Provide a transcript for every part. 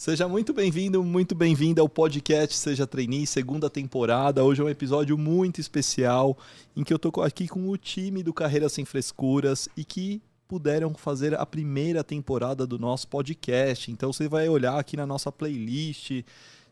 Seja muito bem-vindo, muito bem-vinda ao podcast Seja Trainee, segunda temporada. Hoje é um episódio muito especial em que eu tô aqui com o time do Carreira Sem Frescuras e que puderam fazer a primeira temporada do nosso podcast. Então você vai olhar aqui na nossa playlist,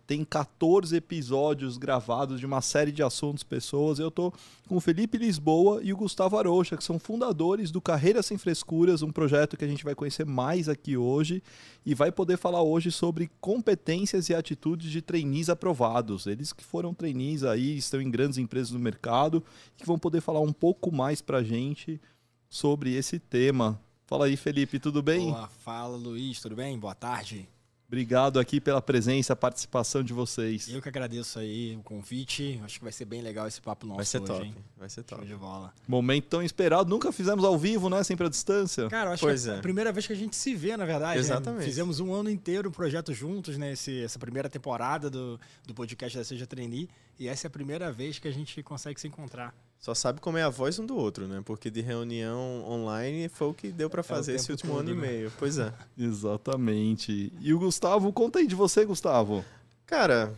tem 14 episódios gravados de uma série de assuntos, pessoas. Eu tô com o Felipe Lisboa e o Gustavo Arocha, que são fundadores do Carreira Sem Frescuras, um projeto que a gente vai conhecer mais aqui hoje e vai poder falar hoje sobre competências e atitudes de trainees aprovados. Eles que foram trainees aí, estão em grandes empresas do mercado que vão poder falar um pouco mais pra gente sobre esse tema. Fala aí, Felipe, tudo bem? Fala Luiz, tudo bem? Boa tarde. Obrigado aqui pela presença, a participação de vocês. Eu que agradeço aí o convite. Acho que vai ser bem legal esse papo nosso Vai ser hoje, top. hein? Vai ser top. Show de bola. Momento tão esperado, nunca fizemos ao vivo, né? Sempre à distância. Cara, acho Pois que é é. a primeira vez que a gente se vê, na verdade. né? Exatamente. Fizemos um ano inteiro o projeto juntos, né? Esse, essa primeira temporada do, do podcast da Seja Trainee. E essa é a primeira vez que a gente consegue se encontrar. Só sabe como é a voz um do outro, né? Porque de reunião online foi o que deu pra fazer esse tempo último todo, ano e né? meio. Pois é. Exatamente. E o Gustavo, conta aí de você, Gustavo. Cara,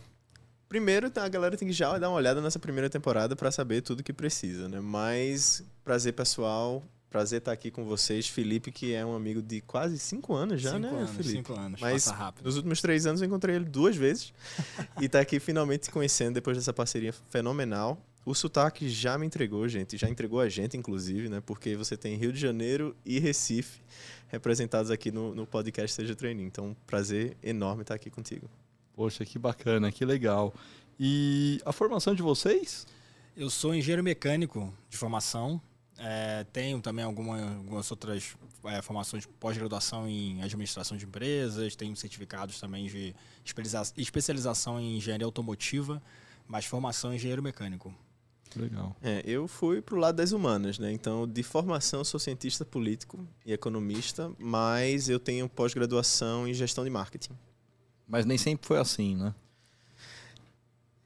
primeiro a galera tem que já dar uma olhada nessa primeira temporada pra saber tudo que precisa, né? Mas prazer pessoal, prazer estar aqui com vocês, Felipe, que é um amigo de quase cinco anos já, cinco né, anos, Felipe? cinco anos. Mas Passa rápido. nos últimos três anos eu encontrei ele duas vezes e tá aqui finalmente se conhecendo depois dessa parceria fenomenal. O sotaque já me entregou, gente, já entregou a gente, inclusive, né? Porque você tem Rio de Janeiro e Recife representados aqui no, no podcast Seja Training. Então, prazer enorme estar aqui contigo. Poxa, que bacana, que legal. E a formação de vocês? Eu sou engenheiro mecânico de formação. É, tenho também alguma- algumas outras é, formações de pós-graduação em administração de empresas. Tenho certificados também de especializa- especialização em engenharia automotiva, mas formação em engenheiro mecânico. Legal. É, eu fui pro lado das humanas, né? Então, de formação, sou cientista político e economista, mas eu tenho pós-graduação em gestão de marketing. Mas nem sempre foi assim, né?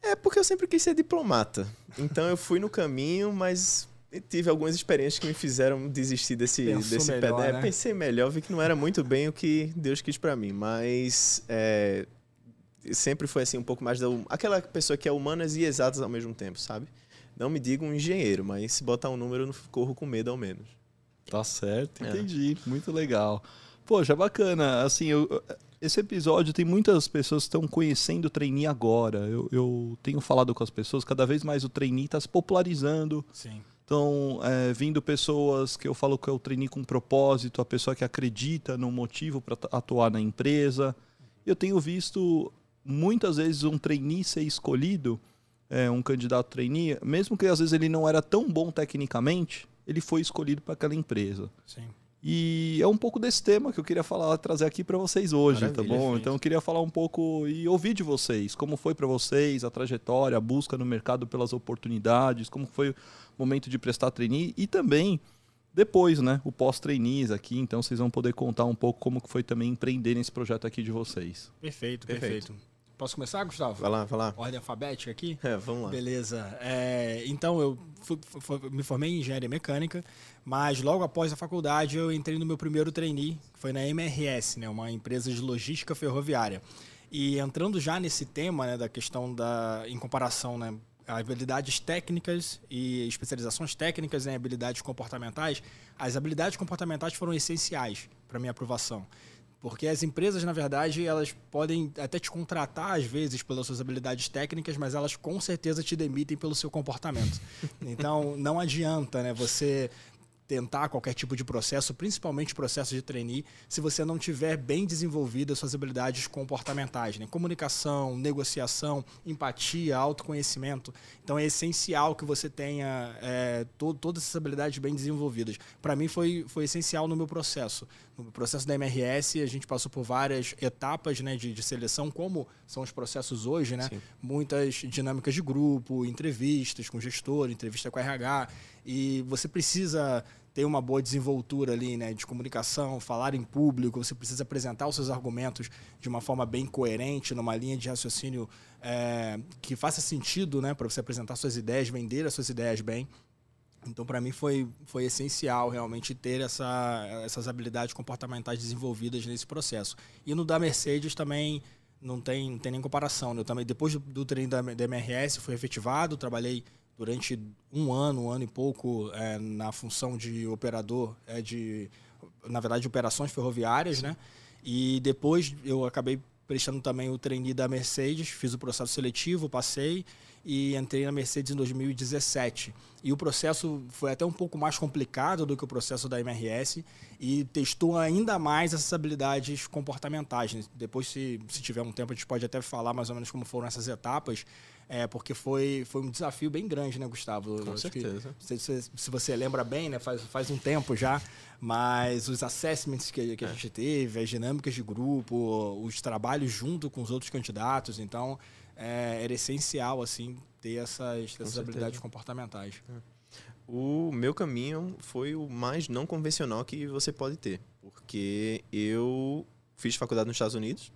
É porque eu sempre quis ser diplomata. Então eu fui no caminho, mas tive algumas experiências que me fizeram desistir desse, Pensou desse melhor, pé. É, né? Pensei melhor, vi que não era muito bem o que Deus quis pra mim. Mas é, sempre foi assim um pouco mais da hum- aquela pessoa que é humanas e exatas ao mesmo tempo, sabe? Não me diga um engenheiro, mas se botar um número eu não corro com medo ao menos. Tá certo, É. entendi. Muito legal. Poxa, bacana. Assim, eu- esse episódio tem muitas pessoas que estão conhecendo o trainee agora. Eu, eu tenho falado com as pessoas, cada vez mais o trainee está se popularizando. Sim. Estão é, vindo pessoas que eu falo que é o trainee com propósito, a pessoa que acredita no motivo para atuar na empresa. Eu tenho visto muitas vezes um trainee ser escolhido, é, um candidato trainee, mesmo que às vezes ele não era tão bom tecnicamente, ele foi escolhido para aquela empresa. Sim. E é um pouco desse tema que eu queria falar, trazer aqui para vocês hoje, tá Maravilha, bom? perfeito. Então eu queria falar um pouco e ouvir de vocês, como foi para vocês a trajetória, a busca no mercado pelas oportunidades, como foi o momento de prestar trainee e também depois, né, o pós-trainees aqui, então vocês vão poder contar um pouco como que foi também empreender nesse projeto aqui de vocês. Perfeito, Perfeito. perfeito. Posso começar, Gustavo? Vai lá, vai lá. Ordem alfabética aqui? É, vamos lá. Beleza. É, então, eu fui- fui- me formei em engenharia mecânica, mas logo após a faculdade eu entrei no meu primeiro trainee, que foi na MRS, né, uma empresa de logística ferroviária. E entrando já nesse tema né, da questão da, em comparação, né, habilidades técnicas e especializações técnicas em habilidades comportamentais, as habilidades comportamentais foram essenciais para minha aprovação. Porque as empresas, na verdade, elas podem até te contratar, às vezes, pelas suas habilidades técnicas, mas elas com certeza te demitem pelo seu comportamento. Então, não adianta né, você tentar qualquer tipo de processo, principalmente processo de trainee, se você não tiver bem desenvolvidas suas habilidades comportamentais, né? Comunicação, negociação, empatia, autoconhecimento. Então é essencial que você tenha é, to- todas essas habilidades bem desenvolvidas. Para mim foi, foi essencial no meu processo. No processo da MRS, a gente passou por várias etapas né, de, de seleção, como são os processos hoje, né? Sim. Muitas dinâmicas de grupo, entrevistas com gestor, entrevista com RH. E você precisa ter uma boa desenvoltura ali, né, de comunicação, falar em público, você precisa apresentar os seus argumentos de uma forma bem coerente, numa linha de raciocínio é, que faça sentido, né, para você apresentar suas ideias, vender as suas ideias bem. Então, para mim, foi, foi essencial realmente ter essa, essas habilidades comportamentais desenvolvidas nesse processo. E no da Mercedes também não tem, não tem nem comparação. Né? Eu também, depois do, do treino da, da MRS, fui efetivado, trabalhei durante um ano, um ano e pouco é, na função de operador, é, de, na verdade, de operações ferroviárias, né? E depois eu acabei prestando também o trainee da Mercedes, fiz o processo seletivo, passei e entrei na Mercedes em 2017. E o processo foi até um pouco mais complicado do que o processo da MRS e testou ainda mais essas habilidades comportamentais. Depois, se, se tiver um tempo, a gente pode até falar mais ou menos como foram essas etapas, é, porque foi, foi um desafio bem grande, né, Gustavo? Com certeza. Que, se, se, você lembra bem, né, faz, faz um tempo já, mas os assessments que, que a é. gente teve, as dinâmicas de grupo, os trabalhos junto com os outros candidatos, então é, era essencial assim ter essas, essas habilidades comportamentais. É. O meu caminho foi o mais não convencional que você pode ter, porque eu fiz faculdade nos Estados Unidos,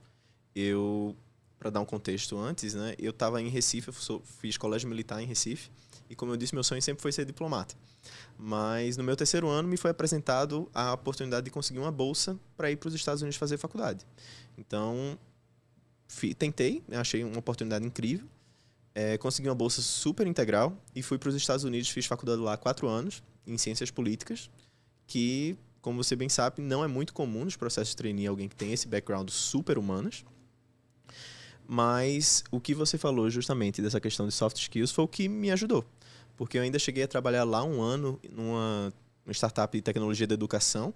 eu para dar um contexto antes, né, eu estava em Recife, eu fiz colégio militar em Recife, e como eu disse, meu sonho sempre foi ser diplomata. Mas no meu terceiro ano me foi apresentado a oportunidade de conseguir uma bolsa para ir para os Estados Unidos fazer faculdade. Então, tentei, né, achei uma oportunidade incrível. É, consegui uma bolsa super integral e fui para os Estados Unidos, fiz faculdade lá quatro anos, em ciências políticas, que, como você bem sabe, não é muito comum nos processos de trainee alguém que tem esse background super humanas. Mas o que você falou justamente dessa questão de soft skills foi o que me ajudou. Porque eu ainda cheguei a trabalhar lá um ano numa startup de tecnologia da educação,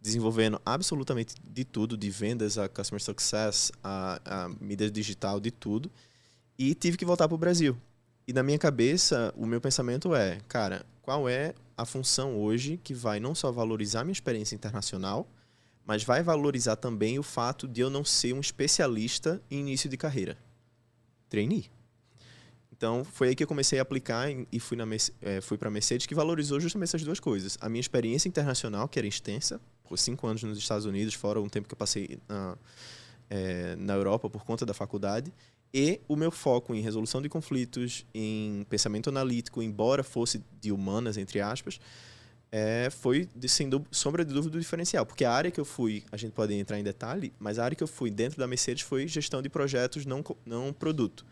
desenvolvendo absolutamente de tudo, de vendas a customer success, a, a mídia digital, de tudo. E tive que voltar para o Brasil. E na minha cabeça, o meu pensamento é, cara, qual é a função hoje que vai não só valorizar minha experiência internacional, mas vai valorizar também o fato de eu não ser um especialista em início de carreira. Trainee. Então, foi aí que eu comecei a aplicar e fui, é, fui para a Mercedes, que valorizou justamente essas duas coisas. A minha experiência internacional, que era extensa, por cinco anos nos Estados Unidos, fora um tempo que eu passei na, é, na Europa por conta da faculdade, e o meu foco em resolução de conflitos, em pensamento analítico, embora fosse de humanas, entre aspas, é, foi, sem sombra de dúvida, o diferencial. Porque a área que eu fui, a gente pode entrar em detalhe, mas a área que eu fui dentro da Mercedes foi gestão de projetos, não, não produto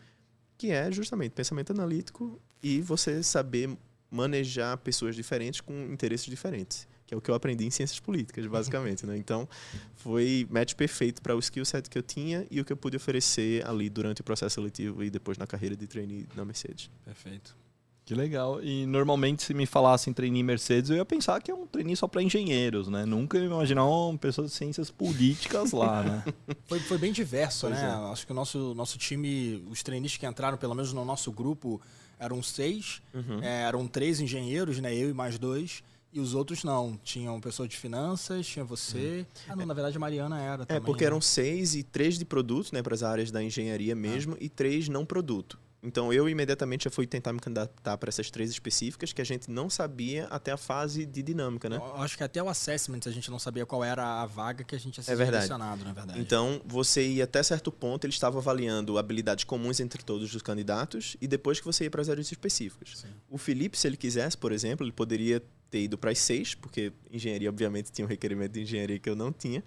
que é justamente pensamento analítico e você saber manejar pessoas diferentes com interesses diferentes, que é o que eu aprendi em ciências políticas, basicamente, né? Então, foi match perfeito para o skill set que eu tinha e o que eu pude oferecer ali durante o processo seletivo e depois na carreira de trainee na Mercedes. Perfeito. Que legal. E normalmente, se me falassem trainee Mercedes, eu ia pensar que é um trainee só para engenheiros, né? Nunca ia imaginar uma pessoa de ciências políticas lá, né? foi, foi bem diverso, pois né? É. Acho que o nosso, nosso time, os trainees que entraram, pelo menos no nosso grupo, eram seis. Uhum. É, eram três engenheiros, né? Eu e mais dois. E os outros não. Tinham pessoa de finanças, tinha você. Hum. Ah, não, na verdade a Mariana era é, também. É, porque né? eram seis e três de produto, né? Para as áreas da engenharia mesmo, ah. e três não produto. Então eu imediatamente já fui tentar me candidatar para essas três específicas que a gente não sabia até a fase de dinâmica, né? Eu acho que até o assessment a gente não sabia qual era a vaga que a gente ia ser é selecionado, na verdade. Então você ia até certo ponto, ele estava avaliando habilidades comuns entre todos os candidatos e depois que você ia para as áreas específicas. Sim. O Felipe, se ele quisesse, por exemplo, ele poderia ter ido para as seis, porque engenharia obviamente tinha um requerimento de engenharia que eu não tinha,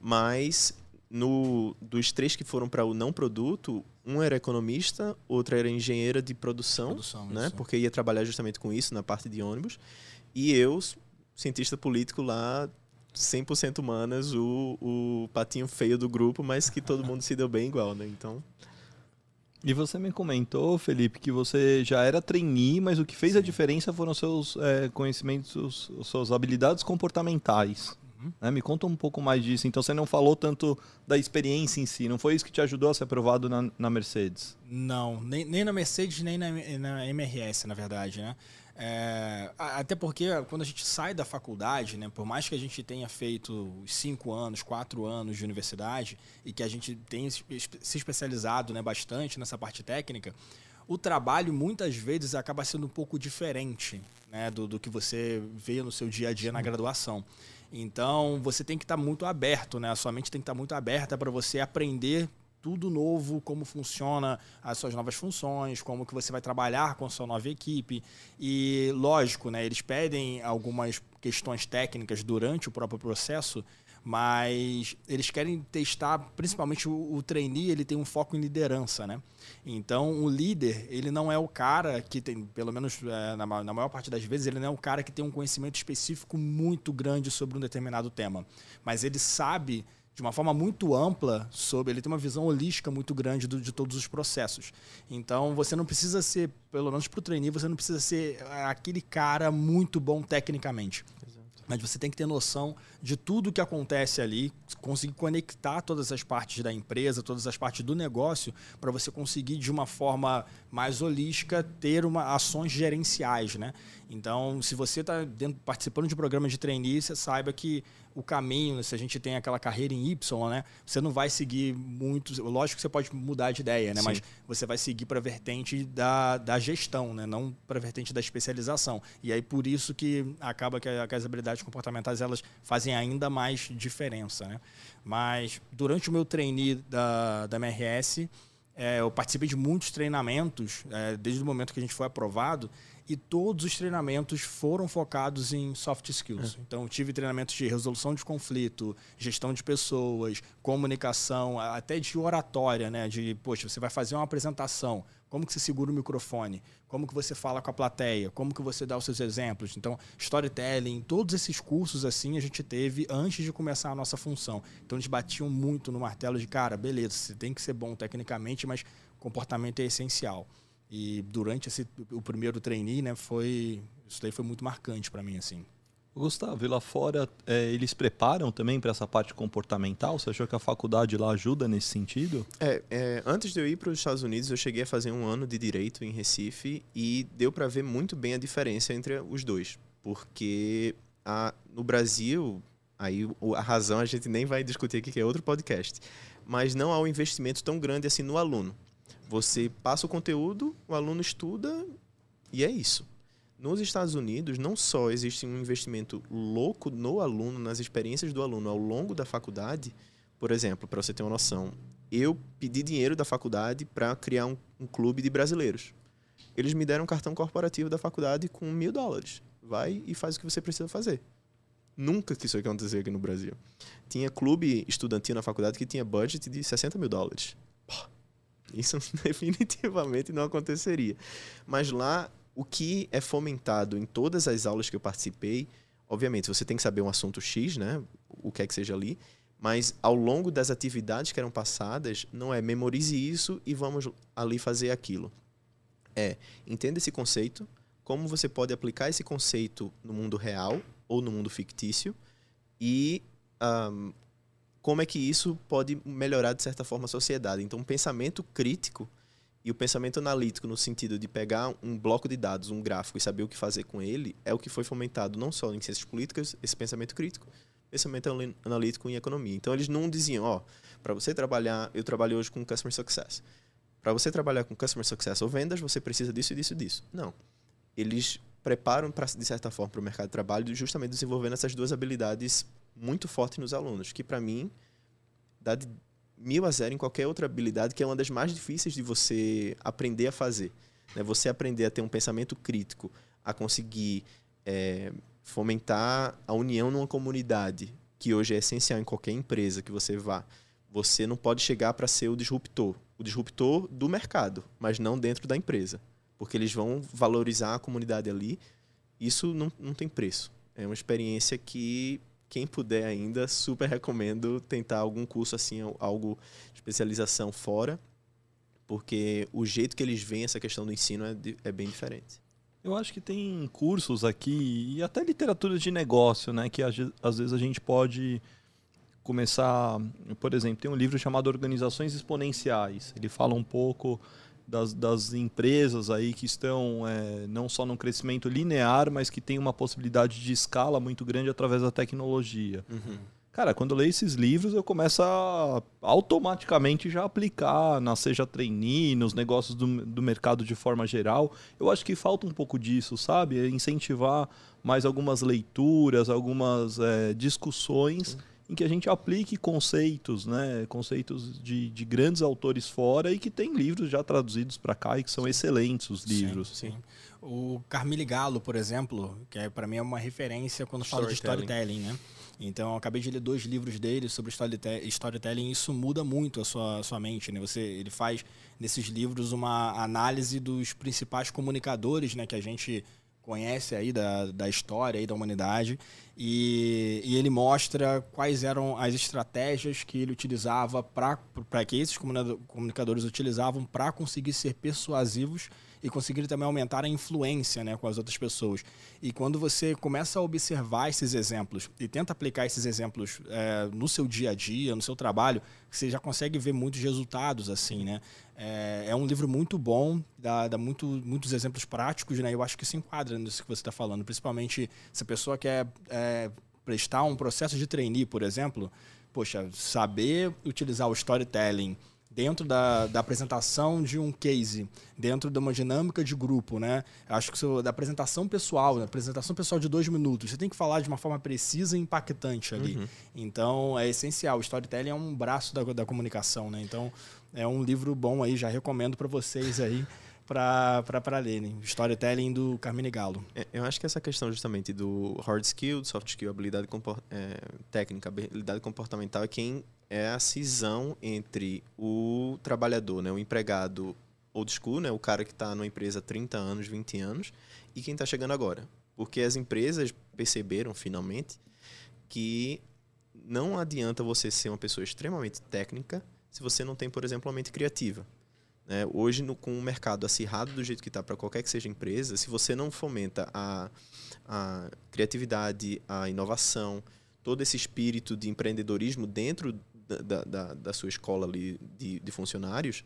mas no, dos três que foram para o não produto, um era economista, outra era engenheira de produção, produção né? Isso. Porque ia trabalhar justamente com isso na parte de ônibus. E eu, cientista político lá, 100% humanas, o, o patinho feio do grupo, mas que todo mundo se deu bem igual, né? Então... E você me comentou, Felipe, que você já era trainee, mas o que fez Sim. a diferença foram seus é, conhecimentos, suas habilidades comportamentais. Né? Me conta um pouco mais disso. Então você não falou tanto da experiência em si, não foi isso que te ajudou a ser aprovado na, na Mercedes? Não, nem, nem na Mercedes, nem na, na MRS, na verdade, né? É, até porque quando a gente sai da faculdade, né, por mais que a gente tenha feito cinco anos, quatro anos de universidade e que a gente tenha se especializado né, bastante nessa parte técnica, o trabalho muitas vezes acaba sendo um pouco diferente né, do, do que você vê no seu dia a dia na graduação. Então, você tem que estar tá muito aberto, né? A sua mente tem que estar tá muito aberta para você aprender tudo novo, como funciona as suas novas funções, como que você vai trabalhar com a sua nova equipe. E lógico, né, eles pedem algumas questões técnicas durante o próprio processo, mas eles querem testar, principalmente o, o trainee, ele tem um foco em liderança, né? Então, o líder, ele não é o cara que tem, pelo menos é, na, na, maior parte das vezes, ele não é o cara que tem um conhecimento específico muito grande sobre um determinado tema, mas ele sabe de uma forma muito ampla sobre, ele tem uma visão holística muito grande do, de todos os processos. Então, você não precisa ser, pelo menos para o trainee, você não precisa ser é, aquele cara muito bom tecnicamente mas você tem que ter noção de tudo que acontece ali, conseguir conectar todas as partes da empresa, todas as partes do negócio, para você conseguir de uma forma mais holística ter uma, ações gerenciais, né? Então, se você está participando de um programa de trainee, você saiba que o caminho, se a gente tem aquela carreira em Y, né? Você não vai seguir muito. Lógico que você pode mudar de ideia, né? Sim. Mas você vai seguir para a vertente da, da gestão, né? Não para a vertente da especialização. E aí por isso que acaba que, que as habilidades comportamentais elas fazem ainda mais diferença, né? Mas durante o meu trainee da, da MRS, é, eu participei de muitos treinamentos, é, desde o momento que a gente foi aprovado, e todos os treinamentos foram focados em soft skills. É. Então, tive treinamentos de resolução de conflito, gestão de pessoas, comunicação, até de oratória, né? De, poxa, você vai fazer uma apresentação, como que você segura o microfone? Como que você fala com a plateia? Como que você dá os seus exemplos? Então, storytelling, todos esses cursos assim a gente teve antes de começar a nossa função. Então, eles batiam muito no martelo de, cara, beleza, você tem que ser bom tecnicamente, mas comportamento é essencial. E durante esse, o primeiro trainee, né, foi isso daí foi muito marcante para mim assim. Gustavo, e lá fora é, eles preparam também para essa parte comportamental? Você achou que a faculdade lá ajuda nesse sentido? É, é antes de eu ir para os Estados Unidos, eu cheguei a fazer um ano de direito em Recife e deu para ver muito bem a diferença entre os dois, porque a, no Brasil, aí a razão a gente nem vai discutir aqui que é outro podcast, mas não há um investimento tão grande assim no aluno. Você passa o conteúdo, o aluno estuda e é isso. Nos Estados Unidos, não só existe um investimento louco no aluno, nas experiências do aluno ao longo da faculdade. Por exemplo, para você ter uma noção, eu pedi dinheiro da faculdade para criar um, um, clube de brasileiros. Eles me deram um cartão corporativo da faculdade com mil dólares. Vai e faz o que você precisa fazer. Nunca que isso acontecer aqui no Brasil. Tinha clube estudantil na faculdade que tinha budget de 60 mil dólares. Isso definitivamente não aconteceria. Mas lá, o que é fomentado em todas as aulas que eu participei, obviamente, você tem que saber um assunto X, né? O que é que seja ali. Mas ao longo das atividades que eram passadas, não é memorize isso e vamos ali fazer aquilo. É, entenda esse conceito, como você pode aplicar esse conceito no mundo real ou no mundo fictício e um, como é que isso pode melhorar, de certa forma, a sociedade. Então, o pensamento crítico e o pensamento analítico, no sentido de pegar um bloco de dados, um gráfico, e saber o que fazer com ele, é o que foi fomentado não só em ciências políticas, esse pensamento crítico, pensamento analítico em economia. Então, eles não diziam, ó, para você trabalhar, eu trabalho hoje com Customer Success. Para você trabalhar com Customer Success ou vendas, você precisa disso, disso e disso. Não. Eles preparam, pra, de certa forma, para o mercado de trabalho, justamente desenvolvendo essas duas habilidades muito forte nos alunos, que para mim dá de mil a zero em qualquer outra habilidade, que é uma das mais difíceis de você aprender a fazer. Né? Você aprender a ter um pensamento crítico, a conseguir é, fomentar a união numa comunidade, que hoje é essencial em qualquer empresa que você vá. Você não pode chegar para ser o disruptor, o disruptor do mercado, mas não dentro da empresa, porque eles vão valorizar a comunidade ali. Isso não, não tem preço. É uma experiência que quem puder ainda, super recomendo tentar algum curso assim, algo de especialização fora, porque o jeito que eles veem essa questão do ensino é, é bem diferente. Eu acho que tem cursos aqui e até literatura de negócio, né, que às vezes a gente pode começar, por exemplo, tem um livro chamado Organizações Exponenciais. Ele fala um pouco das, das empresas aí que estão é, não só num crescimento linear, mas que tem uma possibilidade de escala muito grande através da tecnologia. Uhum. Cara, quando eu leio esses livros, eu começo a automaticamente já aplicar na seja trainee, nos negócios do, do mercado de forma geral. Eu acho que falta um pouco disso, sabe? Incentivar mais algumas leituras, algumas é, discussões. Uhum em que a gente aplique conceitos, né? Conceitos de, de grandes autores fora e que tem livros já traduzidos para cá e que são excelentes os livros. Sim, sim. O Carmile Galo, por exemplo, que é, para mim é uma referência quando fala de storytelling, né? Então, eu acabei de ler dois livros dele sobre storytelling e isso muda muito a sua, a sua mente, né? Você, ele faz nesses livros uma análise dos principais comunicadores, né? Que a gente conhece aí da, da história aí da humanidade e, e ele mostra quais eram as estratégias que ele utilizava para que esses comunicadores utilizavam para conseguir ser persuasivos e conseguir também aumentar a influência né, com as outras pessoas. E quando você começa a observar esses exemplos e tenta aplicar esses exemplos é, no seu dia a dia, no seu trabalho, você já consegue ver muitos resultados assim, né? É, é um livro muito bom, dá, dá muito, muitos exemplos práticos, né? Eu acho que se enquadra nisso que você está falando, principalmente se a pessoa quer é, prestar um processo de trainee, por exemplo, poxa, saber utilizar o storytelling dentro da, da apresentação de um case, dentro de uma dinâmica de grupo, né? Acho que da apresentação pessoal, da apresentação pessoal de dois minutos, você tem que falar de uma forma precisa e impactante ali. Uhum. Então é essencial. O storytelling é um braço da, da comunicação, né? Então é um livro bom aí, já recomendo para vocês aí. Para lerem. Storytelling do Carmine Galo. É, eu acho que essa questão justamente do hard skill, soft skill, habilidade é, técnica, habilidade comportamental é quem é a cisão entre o trabalhador, né, o empregado old school, né, o cara que está numa empresa há 30 anos, 20 anos, e quem está chegando agora. Porque as empresas perceberam finalmente que não adianta você ser uma pessoa extremamente técnica se você não tem, por exemplo, uma mente criativa. Né? Hoje, no, com o mercado acirrado do jeito que está para qualquer que seja empresa, se você não fomenta a, a criatividade, a inovação, todo esse espírito de empreendedorismo dentro da, da, da sua escola ali de, de funcionários,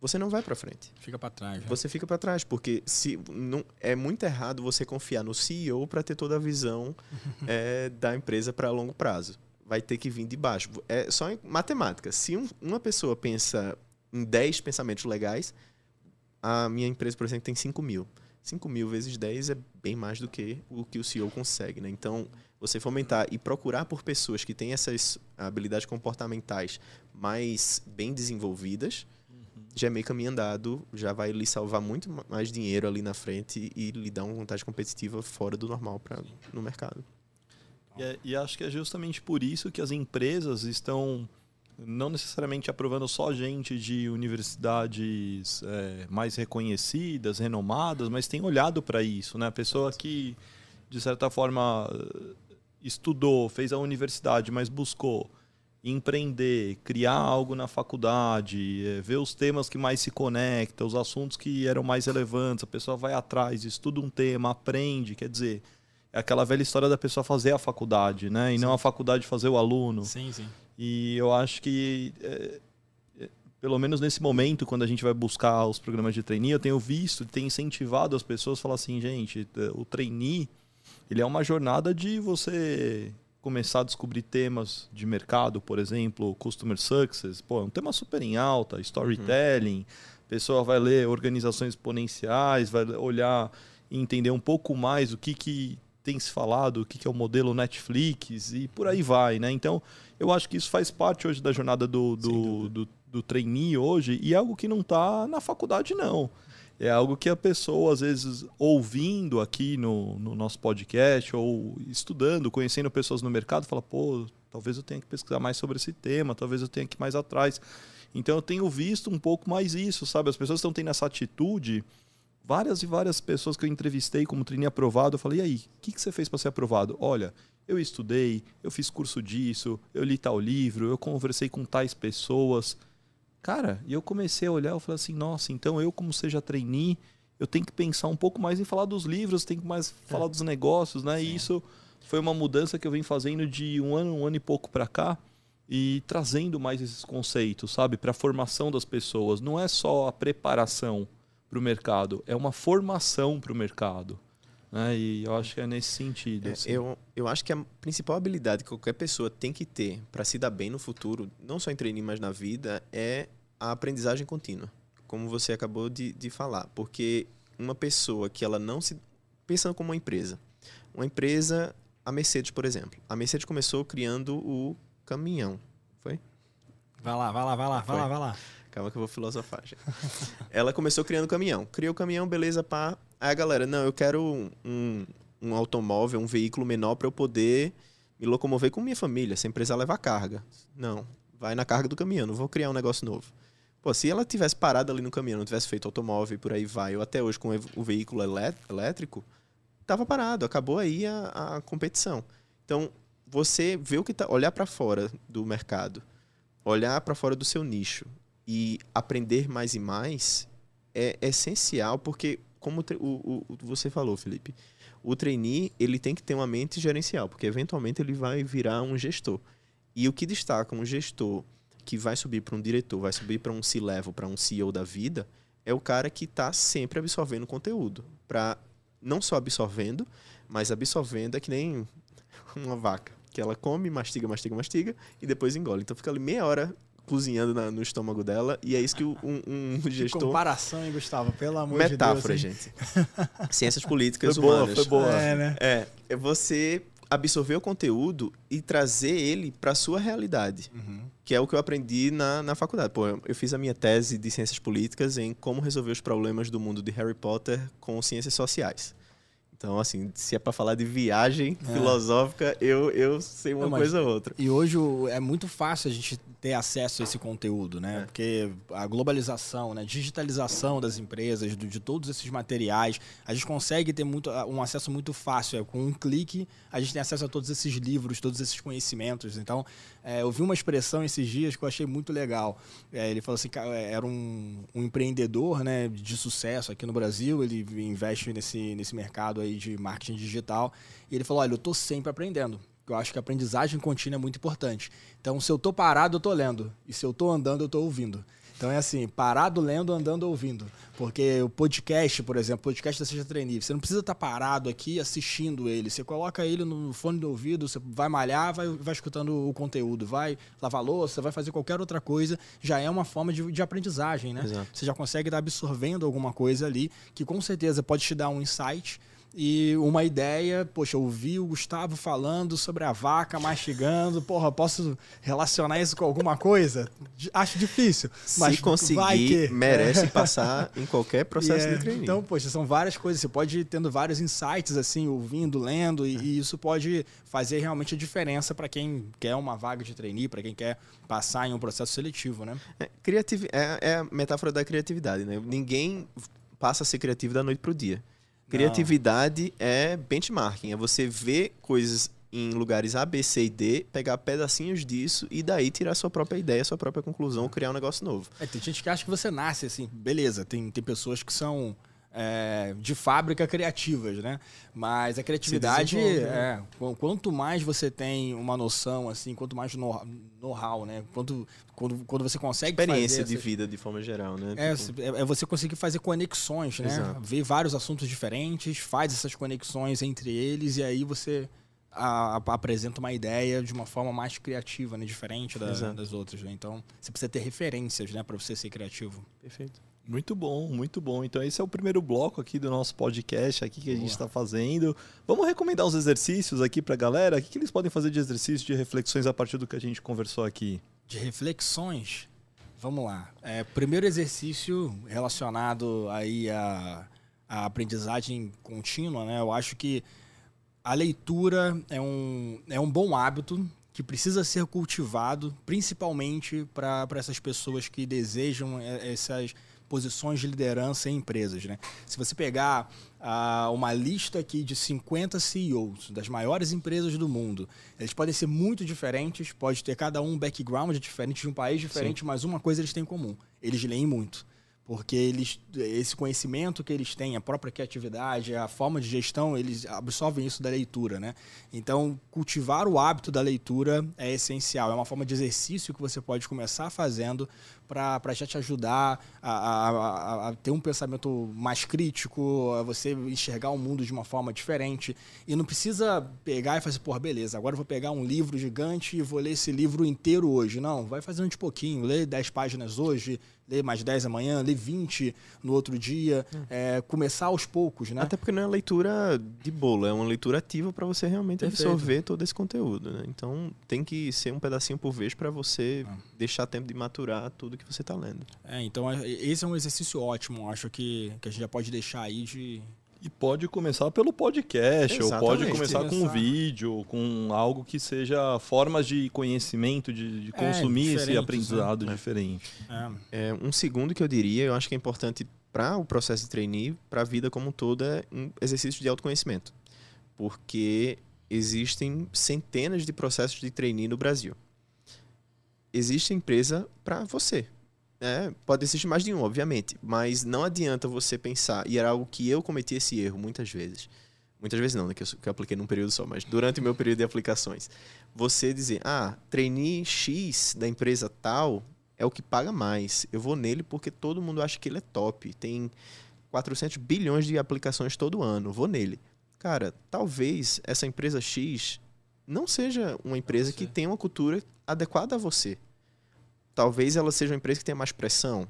você não vai para frente. Fica para trás. Né? Você fica para trás, porque se não é muito errado você confiar no CEO para ter toda a visão é, da empresa para longo prazo. Vai ter que vir de baixo. É só matemática. Se um, uma pessoa pensa em 10 pensamentos legais, a minha empresa, por exemplo, tem 5 mil. 5 mil vezes 10 é bem mais do que o que o CEO consegue. Né? Então, você fomentar e procurar por pessoas que têm essas habilidades comportamentais mais bem desenvolvidas, uhum. já é meio caminho andado, já vai lhe salvar muito mais dinheiro ali na frente e lhe dar uma vantagem competitiva fora do normal pra, no mercado. E, é, e acho que é justamente por isso que as empresas estão não necessariamente aprovando só gente de universidades é, mais reconhecidas, renomadas, mas tem olhado para isso, né? A pessoa que de certa forma estudou, fez a universidade, mas buscou empreender, criar algo na faculdade, eh, ver os temas que mais se conectam, os assuntos que eram mais relevantes, a pessoa vai atrás, estuda um tema, aprende, quer dizer, é aquela velha história da pessoa fazer a faculdade, né? E sim. não a faculdade fazer o aluno. Sim, sim. E eu acho que é, é, pelo menos nesse momento, quando a gente vai buscar os programas de trainee, eu tenho visto, tenho incentivado as pessoas a falar assim, gente, o trainee ele é uma jornada de você começar a descobrir temas de mercado, por exemplo, customer success, pô, é um tema super em alta, storytelling, uhum. a pessoa vai ler organizações exponenciais, vai olhar e entender um pouco mais o que, que tem se falado, o que, que é o modelo Netflix e por aí vai, né? Então, eu acho que isso faz parte hoje da jornada do, do, do, do trainee hoje e é algo que não está na faculdade, não é algo que a pessoa, às vezes, ouvindo aqui no, no nosso podcast ou estudando, conhecendo pessoas no mercado, fala, pô, talvez eu tenha que pesquisar mais sobre esse tema, talvez eu tenha que ir mais atrás. Então eu tenho visto um pouco mais isso, sabe? As pessoas estão tendo essa atitude. Várias e várias pessoas que eu entrevistei como trainee aprovado, eu falei, e aí, o que, que você fez para ser aprovado? Olha, eu estudei, eu fiz curso disso, eu li tal livro, eu conversei com tais pessoas. Cara, e eu comecei a olhar, eu falei assim, nossa, então eu como seja trainee, eu tenho que pensar um pouco mais em falar dos livros, tenho que mais é. falar dos negócios, né? Sim. E isso foi uma mudança que eu venho fazendo de um ano, um ano e pouco para cá e trazendo mais esses conceitos, sabe, para a formação das pessoas. Não é só a preparação para o mercado, é uma formação para o mercado. Né? E eu acho que é nesse sentido. É, assim. eu, eu acho que a principal habilidade que qualquer pessoa tem que ter para se dar bem no futuro, não só em treinar, mas na vida, é a aprendizagem contínua. Como você acabou de, de falar. Porque uma pessoa que ela não se. Pensando como uma empresa. Uma empresa, a Mercedes, por exemplo. A Mercedes começou criando o caminhão. Foi? Vai lá, vai lá, vai lá, vai lá, vai lá. Calma que eu vou filosofar, gente. Ela começou criando caminhão. Criou o caminhão, beleza, pá. Aí a galera, não, eu quero um, um, automóvel, um veículo menor para eu poder me locomover com minha família, sem precisar levar carga. Não, vai na carga do caminhão, não vou criar um negócio novo. Pô, se ela tivesse parado ali no caminhão, não tivesse feito automóvel e por aí vai, ou até hoje com o veículo elé- elétrico, tava parado, acabou aí a, a competição. Então, você vê o que tá, olhar para fora do mercado, olhar para fora do seu nicho e aprender mais e mais é essencial, porque como o- o- você falou, Felipe, o trainee ele tem que ter uma mente gerencial, porque eventualmente ele vai virar um gestor. E o que destaca um gestor que vai subir para um diretor, vai subir para um C-level, para um CEO da vida, é o cara que está sempre absorvendo conteúdo. Para não só absorvendo, mas absorvendo é que nem uma vaca, que ela come, mastiga, mastiga, mastiga e depois engole. Então fica ali meia hora cozinhando na- no estômago dela e é isso que um, um Que gestor comparação, hein, Gustavo? Pelo amor metáfora, de Deus. hein? gente. Ciências políticas Foi boa, humanas. foi boa. É, né? É, é você absorver o conteúdo e trazer ele para sua realidade, Uhum. que é o que eu aprendi na, na faculdade. Pô, eu fiz a minha tese de ciências políticas em como resolver os problemas do mundo de Harry Potter com ciências sociais. Então, assim, se é para falar de viagem É. filosófica, eu, eu sei uma Não, coisa ou outra. E hoje é muito fácil a gente ter acesso a esse conteúdo, né? É. Porque a globalização, né? digitalização das empresas, de todos esses materiais, a gente consegue ter muito, um acesso muito fácil. É, com um clique, a gente tem acesso a todos esses livros, todos esses conhecimentos. Então, é, eu vi uma expressão esses dias que eu achei muito legal. É, ele falou assim, é, era um, um empreendedor né, de sucesso aqui no Brasil, ele investe nesse, nesse mercado aí de marketing digital, e ele falou, olha, eu estou sempre aprendendo. Eu acho que a aprendizagem contínua é muito importante. Então, se eu tô parado, eu tô lendo. E se eu tô andando, eu tô ouvindo. Então é assim, parado, lendo, andando, ouvindo. Porque o podcast, por exemplo, o podcast da Seja Trainee, você não precisa estar parado aqui assistindo ele. Você coloca ele no fone de ouvido, você vai malhar, vai, vai escutando o conteúdo, vai lavar louça, vai fazer qualquer outra coisa. Já é uma forma de, de aprendizagem, né? Exato. Você já consegue estar absorvendo alguma coisa ali que com certeza pode te dar um insight e uma ideia. Poxa, eu ouvi o Gustavo falando sobre a vaca mastigando. Porra, posso relacionar isso com alguma coisa? Acho difícil. Se Mas conseguir, vai que. merece É. passar em qualquer processo E é, de training. Então, poxa, são várias coisas. Você pode ir tendo vários insights, assim, ouvindo, lendo, e, e isso pode fazer realmente a diferença para quem quer uma vaga de trainee, para quem quer passar em um processo seletivo, né? É, criativi- é, é a metáfora da criatividade, né? Ninguém passa a ser criativo da noite pro dia. Criatividade é benchmarking, é você ver coisas em lugares A, B, C e D, pegar pedacinhos disso e daí tirar sua própria ideia, sua própria conclusão, criar um negócio novo. É, tem gente que acha que você nasce assim, beleza, tem, tem pessoas que são é, de fábrica criativas, né? Mas a criatividade, né? é, qu- quanto mais você tem uma noção, assim, quanto mais know- know-how, né? Quanto, quando, quando você consegue Experiência de essas- vida de forma geral, né? É, Tipo, é é você conseguir fazer conexões, né? Exato. Ver vários assuntos diferentes, faz essas conexões entre eles e aí você a- a- apresenta uma ideia de uma forma mais criativa, né? Diferente da- das outras, né? Então, você precisa ter referências, né? Para você ser criativo. Perfeito. Muito bom, muito bom. Então esse é o primeiro bloco aqui do nosso podcast aqui que a gente Boa. está fazendo. Vamos recomendar uns exercícios aqui para a galera. O que, que eles podem fazer de exercício, de reflexões a partir do que a gente conversou aqui? De reflexões, vamos lá. É, primeiro exercício relacionado aí à, à aprendizagem contínua, né? Eu acho que a leitura é um, é um bom hábito que precisa ser cultivado, principalmente para essas pessoas que desejam eh, essas posições de liderança em empresas. Né? Se você pegar ah, uma lista aqui de 50 CEOs das maiores empresas do mundo, eles podem ser muito diferentes, pode ter cada um um background diferente, de um país diferente, mas uma coisa eles têm em comum: eles leem muito porque eles esse conhecimento que eles têm, a própria criatividade, a forma de gestão, eles absorvem isso da leitura, né? Então, cultivar o hábito da leitura é essencial, é uma forma de exercício que você pode começar fazendo para já te ajudar a, a- a- ter um pensamento mais crítico, a você enxergar o mundo de uma forma diferente. E não precisa pegar e fazer, porra, beleza, agora eu vou pegar um livro gigante e vou ler esse livro inteiro hoje. Não, vai fazendo de pouquinho, lê 10 páginas hoje, lê mais 10 amanhã, lê 20 no outro dia, é, começar aos poucos, né? Até porque não é leitura de bolo, é uma leitura ativa para você realmente Perfeito. absorver todo esse conteúdo. Né? Então tem que ser um pedacinho por vez para você Ah. deixar tempo de maturar tudo que você está lendo. É, então é- esse é um exercício ótimo, acho que, que a gente já pode deixar aí de. E pode começar pelo podcast, ou pode Exatamente. começar com um vídeo, com algo que seja formas de conhecimento, de, de É, consumir esse diferentes, aprendizado né? diferente. É, É, um segundo que eu diria, eu acho que é importante para o processo de trainee, para a vida como um todo, é um exercício de autoconhecimento. Porque existem centenas de processos de trainee no Brasil. Existe empresa para você. né? pode existir mais de um, obviamente, mas não adianta você pensar, e era algo que eu cometi esse erro muitas vezes. Muitas vezes não, né, que eu, que eu apliquei num período só, mas durante o meu período de aplicações. Você dizer, ah, trainee X da empresa tal é o que paga mais. Eu vou nele porque todo mundo acha que ele é top. Tem 400 bilhões de aplicações todo ano. Vou nele. Cara, talvez essa empresa X não seja uma empresa que tenha uma cultura adequada a você. Talvez ela seja uma empresa que tenha mais pressão.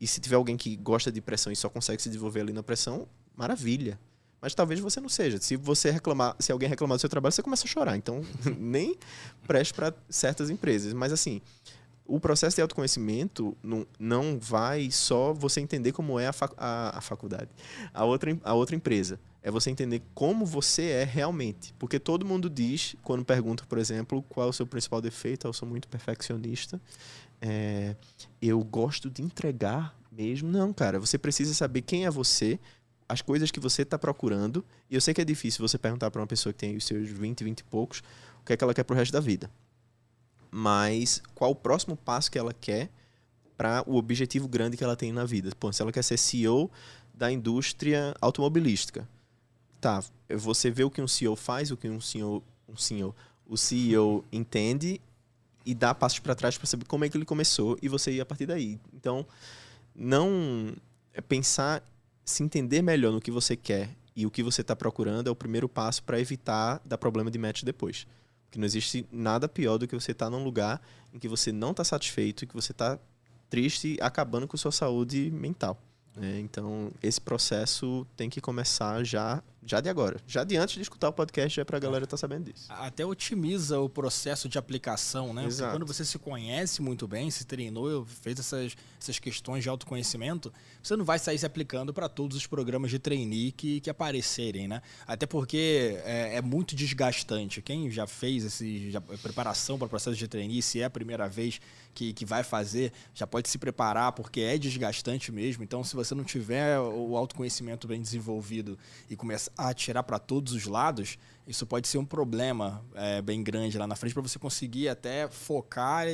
E se tiver alguém que gosta de pressão e só consegue se desenvolver ali na pressão, maravilha. Mas talvez você não seja. Se você reclamar, se alguém reclamar do seu trabalho, você começa a chorar. Então, nem preste para certas empresas. Mas assim, o processo de autoconhecimento não, não vai só você entender como é a, fac- a, a faculdade, a outra, a outra empresa. É você entender como você é realmente. Porque todo mundo diz, quando pergunta, por exemplo, qual é o seu principal defeito, eu sou muito perfeccionista. É, eu gosto de entregar mesmo. Não, cara, você precisa saber quem é você, as coisas que você está procurando. E eu sei que é difícil você perguntar para uma pessoa que tem os seus 20, 20 e poucos, o que é que ela quer pro resto da vida mas qual o próximo passo que ela quer para o objetivo grande que ela tem na vida. Pô, se ela quer ser CEO da indústria automobilística, tá? Você vê o que um CEO faz, o que um CEO, um CEO, o CEO entende e dá passos para trás para saber como é que ele começou e você ir a partir daí. Então, não é pensar, se entender melhor no que você quer e o que você está procurando é o primeiro passo para evitar dar problema de match depois. Porque não existe nada pior do que você estar num lugar em que você não está satisfeito e que você está triste acabando com sua saúde mental. né? então, esse processo tem que começar já, já de agora. Já de antes de escutar o podcast, já é para a galera estar sabendo disso. até otimiza o processo de aplicação, né? Porque Exato. quando você se conhece muito bem, se treinou, fez essas, essas questões de autoconhecimento, você não vai sair se aplicando para todos os programas de trainee que, que aparecerem, né? Até porque é, é muito desgastante. Quem já fez esse já, preparação para o processo de trainee, se é a primeira vez que, que vai fazer, já pode se preparar, porque é desgastante mesmo. Então, se você não tiver o autoconhecimento bem desenvolvido e começar a atirar para todos os lados, isso pode ser um problema é, bem grande lá na frente para você conseguir até focar e,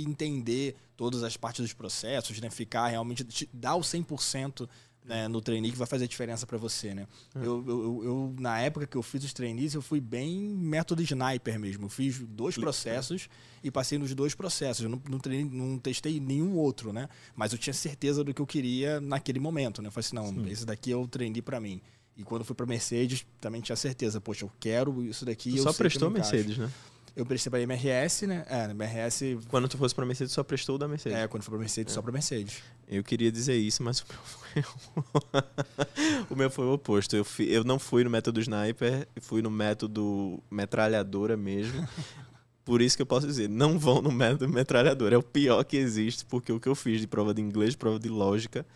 e entender todas as partes dos processos, né? Ficar realmente te- dar o 100% né, no trainee que vai fazer diferença para você, né? Eu, eu- eu- eu, na época que eu fiz os trainees, eu fui bem método sniper mesmo. Eu fiz dois processos e passei nos dois processos. Eu não, não, treinei- não testei nenhum outro, né? Mas eu tinha certeza do que eu queria naquele momento, né? Eu falei assim, não, esse daqui eu treinei para mim. E quando fui para Mercedes, também tinha certeza, poxa, eu quero isso daqui. Tu eu só prestou. Mercedes, né? Eu prestei para MRS, né? É, MRS, Quando tu fosse para Mercedes, só prestou o da Mercedes. é, quando foi para Mercedes, só para Mercedes. Eu queria dizer isso, mas o meu foi o, o meu foi o oposto. Eu, fi- eu não fui no método sniper, fui no método metralhadora mesmo. Por isso que eu posso dizer, não vão no método metralhadora. É o pior que existe, porque o que eu fiz de prova de inglês, prova de lógica,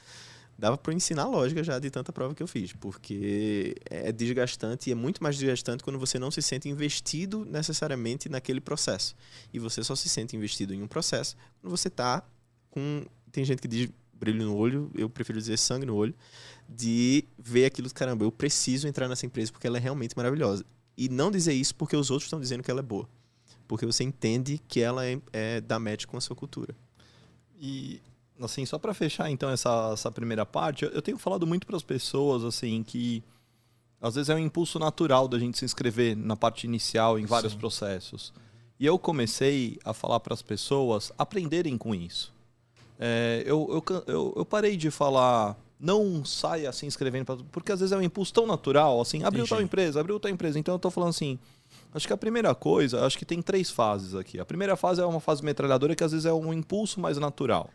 dava para ensinar lógica já de tanta prova que eu fiz, porque é desgastante e é muito mais desgastante quando você não se sente investido necessariamente naquele processo. E você só se sente investido em um processo quando você está com. Tem gente que diz brilho no olho, eu prefiro dizer sangue no olho, de ver aquilo, caramba, eu preciso entrar nessa empresa porque ela é realmente maravilhosa. E não dizer isso porque os outros estão dizendo que ela é boa. Porque você entende que ela é, é da match com a sua cultura. E, assim, só para fechar então essa, essa primeira parte, eu, eu tenho falado muito para as pessoas, assim, que às vezes é um impulso natural da gente se inscrever na parte inicial em vários Sim. processos. E eu comecei a falar para as pessoas aprenderem com isso. É, eu, eu, eu, eu parei de falar, não saia se inscrevendo, pra- porque às vezes é um impulso tão natural, assim, abriu Entendi. tal empresa, abriu tal empresa. Então eu tô falando assim, acho que a primeira coisa, acho que tem três fases aqui. A primeira fase é uma fase metralhadora que às vezes é um impulso mais natural.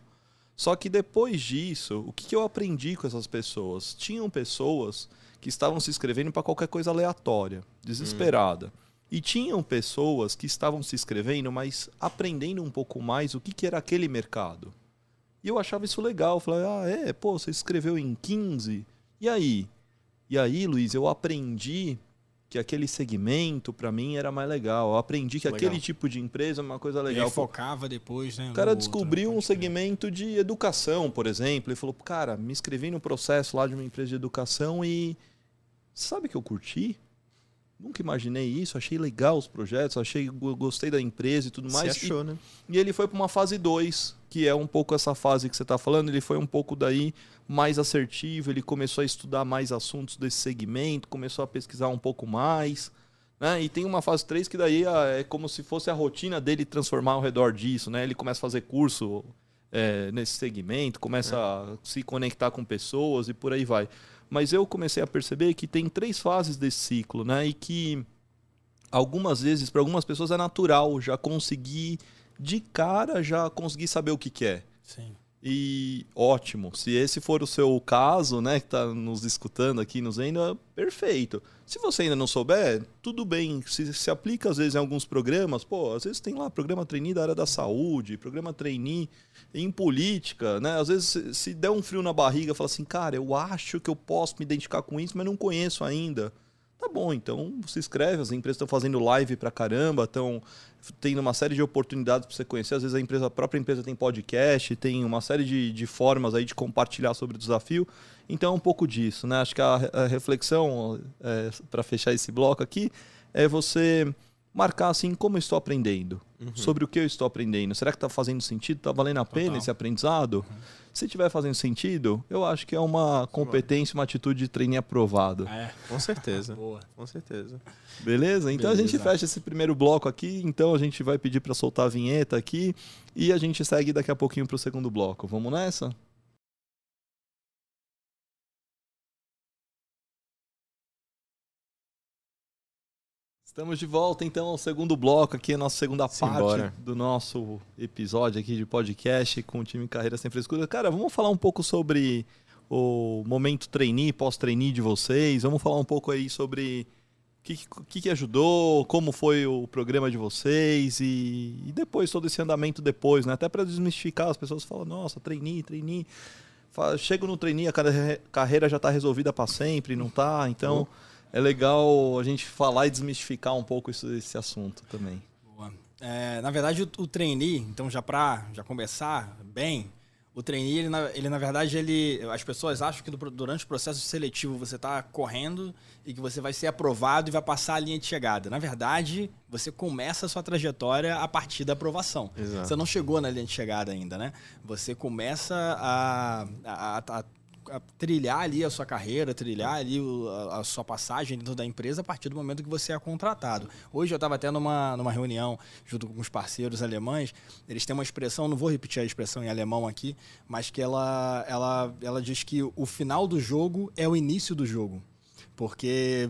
Só que depois disso, o que, que eu aprendi com essas pessoas? Tinham pessoas que estavam se inscrevendo para qualquer coisa aleatória, desesperada. Hum. E tinham pessoas que estavam se inscrevendo, mas aprendendo um pouco mais o que, que era aquele mercado. E eu achava isso legal. Eu falei, ah, é, pô, você se inscreveu em 15. E aí? E aí, Luiz, eu aprendi que aquele segmento para mim era mais legal. Eu aprendi que legal. aquele tipo de empresa é uma coisa legal. E focava depois, né? O cara descobriu outro, um segmento de educação, por exemplo, e falou: "Cara, me inscrevi no processo lá de uma empresa de educação e sabe que eu curti? Nunca imaginei isso, achei legal os projetos, achei gostei da empresa e tudo mais. Você achou, e, né? E ele foi para uma fase 2, que é um pouco essa fase que você está falando, ele foi um pouco daí mais assertivo, ele começou a estudar mais assuntos desse segmento, começou a pesquisar um pouco mais. Né? E tem uma fase 3 que daí ah, é como se fosse a rotina dele transformar ao redor disso. Né? Ele começa a fazer curso é, nesse segmento, começa é. a se conectar com pessoas e por aí vai. Mas eu comecei a perceber que tem três fases desse ciclo, né? E que algumas vezes, para algumas pessoas, é natural já conseguir, de cara, já conseguir saber o que quer. É. Sim. E ótimo. Se esse for o seu caso, né, que está nos escutando aqui, nos vendo, é perfeito. Se você ainda não souber, tudo bem. Se, se aplica às vezes em alguns programas, pô, às vezes tem lá programa trainee da área da saúde, programa trainee em política, né? Às vezes se, se der um frio na barriga, fala assim, cara, eu acho que eu posso me identificar com isso, mas não conheço ainda. Tá bom, então se inscreve, as empresas estão fazendo live pra caramba, estão tendo uma série de oportunidades para você conhecer. Às vezes a, empresa, a própria empresa tem podcast, tem uma série de, de formas aí de compartilhar sobre o desafio. Então é um pouco disso, né? Acho que a, a reflexão, é, para fechar esse bloco aqui, é você marcar assim como eu estou aprendendo, uhum. sobre o que eu estou aprendendo. Será que está fazendo sentido? Está valendo a pena Total. esse aprendizado? Uhum. Se estiver fazendo sentido, eu acho que é uma competência, uma atitude de treininho aprovado. É, com certeza. Boa. Com certeza. Beleza? Então Beleza. a gente fecha esse primeiro bloco aqui. Então a gente vai pedir para soltar a vinheta aqui e a gente segue daqui a pouquinho para o segundo bloco. Vamos nessa? Estamos de volta então ao segundo bloco aqui, a nossa segunda parte do nosso episódio aqui de podcast com o time Carreira Sem Frescura. Cara, vamos falar um pouco sobre o momento trainee, pós-trainee de vocês. Vamos falar um pouco aí sobre o que, que, que, ajudou, como foi o programa de vocês e, e depois todo esse andamento depois, né? Até para desmistificar, as pessoas falam, nossa, trainee, trainee. Chego no trainee, a carreira já está resolvida para sempre, não tá? Então... Oh é legal a gente falar e desmistificar um pouco isso, esse assunto também. Boa. É, na verdade, o, o trainee, então já para já começar bem, o trainee, ele na, ele na, verdade, ele, as pessoas acham que durante o processo seletivo você está correndo e que você vai ser aprovado e vai passar a linha de chegada. Na verdade, você começa a sua trajetória a partir da aprovação. Exato. Você não chegou na linha de chegada ainda, né? Você começa a, a, a, a trilhar ali a sua carreira, trilhar ali a, a, sua passagem dentro da empresa a partir do momento que você é contratado. Hoje eu estava até numa, numa reunião junto com os parceiros alemães, eles têm uma expressão, não vou repetir a expressão em alemão aqui, mas que ela, ela, ela diz que o final do jogo é o início do jogo. Porque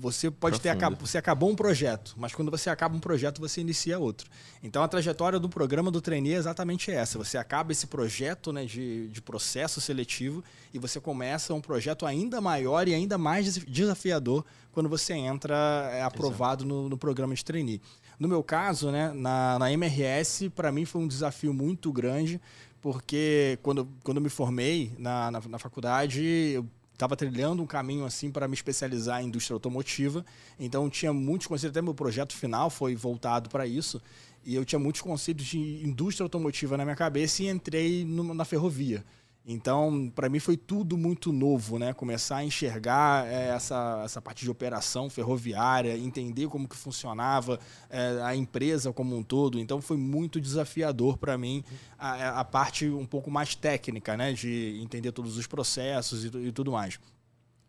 você pode ter você acabou um projeto, mas quando você acaba um projeto, você inicia outro. Então a trajetória do programa do trainee é exatamente essa. Você acaba esse projeto né, de, de processo seletivo e você começa um projeto ainda maior e ainda mais desafiador quando você entra é, aprovado no, no, programa de trainee. No meu caso, né, na, na MRS, para mim foi um desafio muito grande, porque quando, quando eu me formei na, na, na faculdade, eu estava trilhando um caminho assim para me especializar em indústria automotiva. Então tinha muitos conceitos, até meu projeto final foi voltado para isso. E eu tinha muitos conceitos de indústria automotiva na minha cabeça e entrei no, na ferrovia. Então, para mim foi tudo muito novo, né? Começar a enxergar é, essa, essa parte de operação ferroviária, entender como que funcionava é, a empresa como um todo. Então, foi muito desafiador para mim a, a, parte um pouco mais técnica, né? De entender todos os processos e, e tudo mais.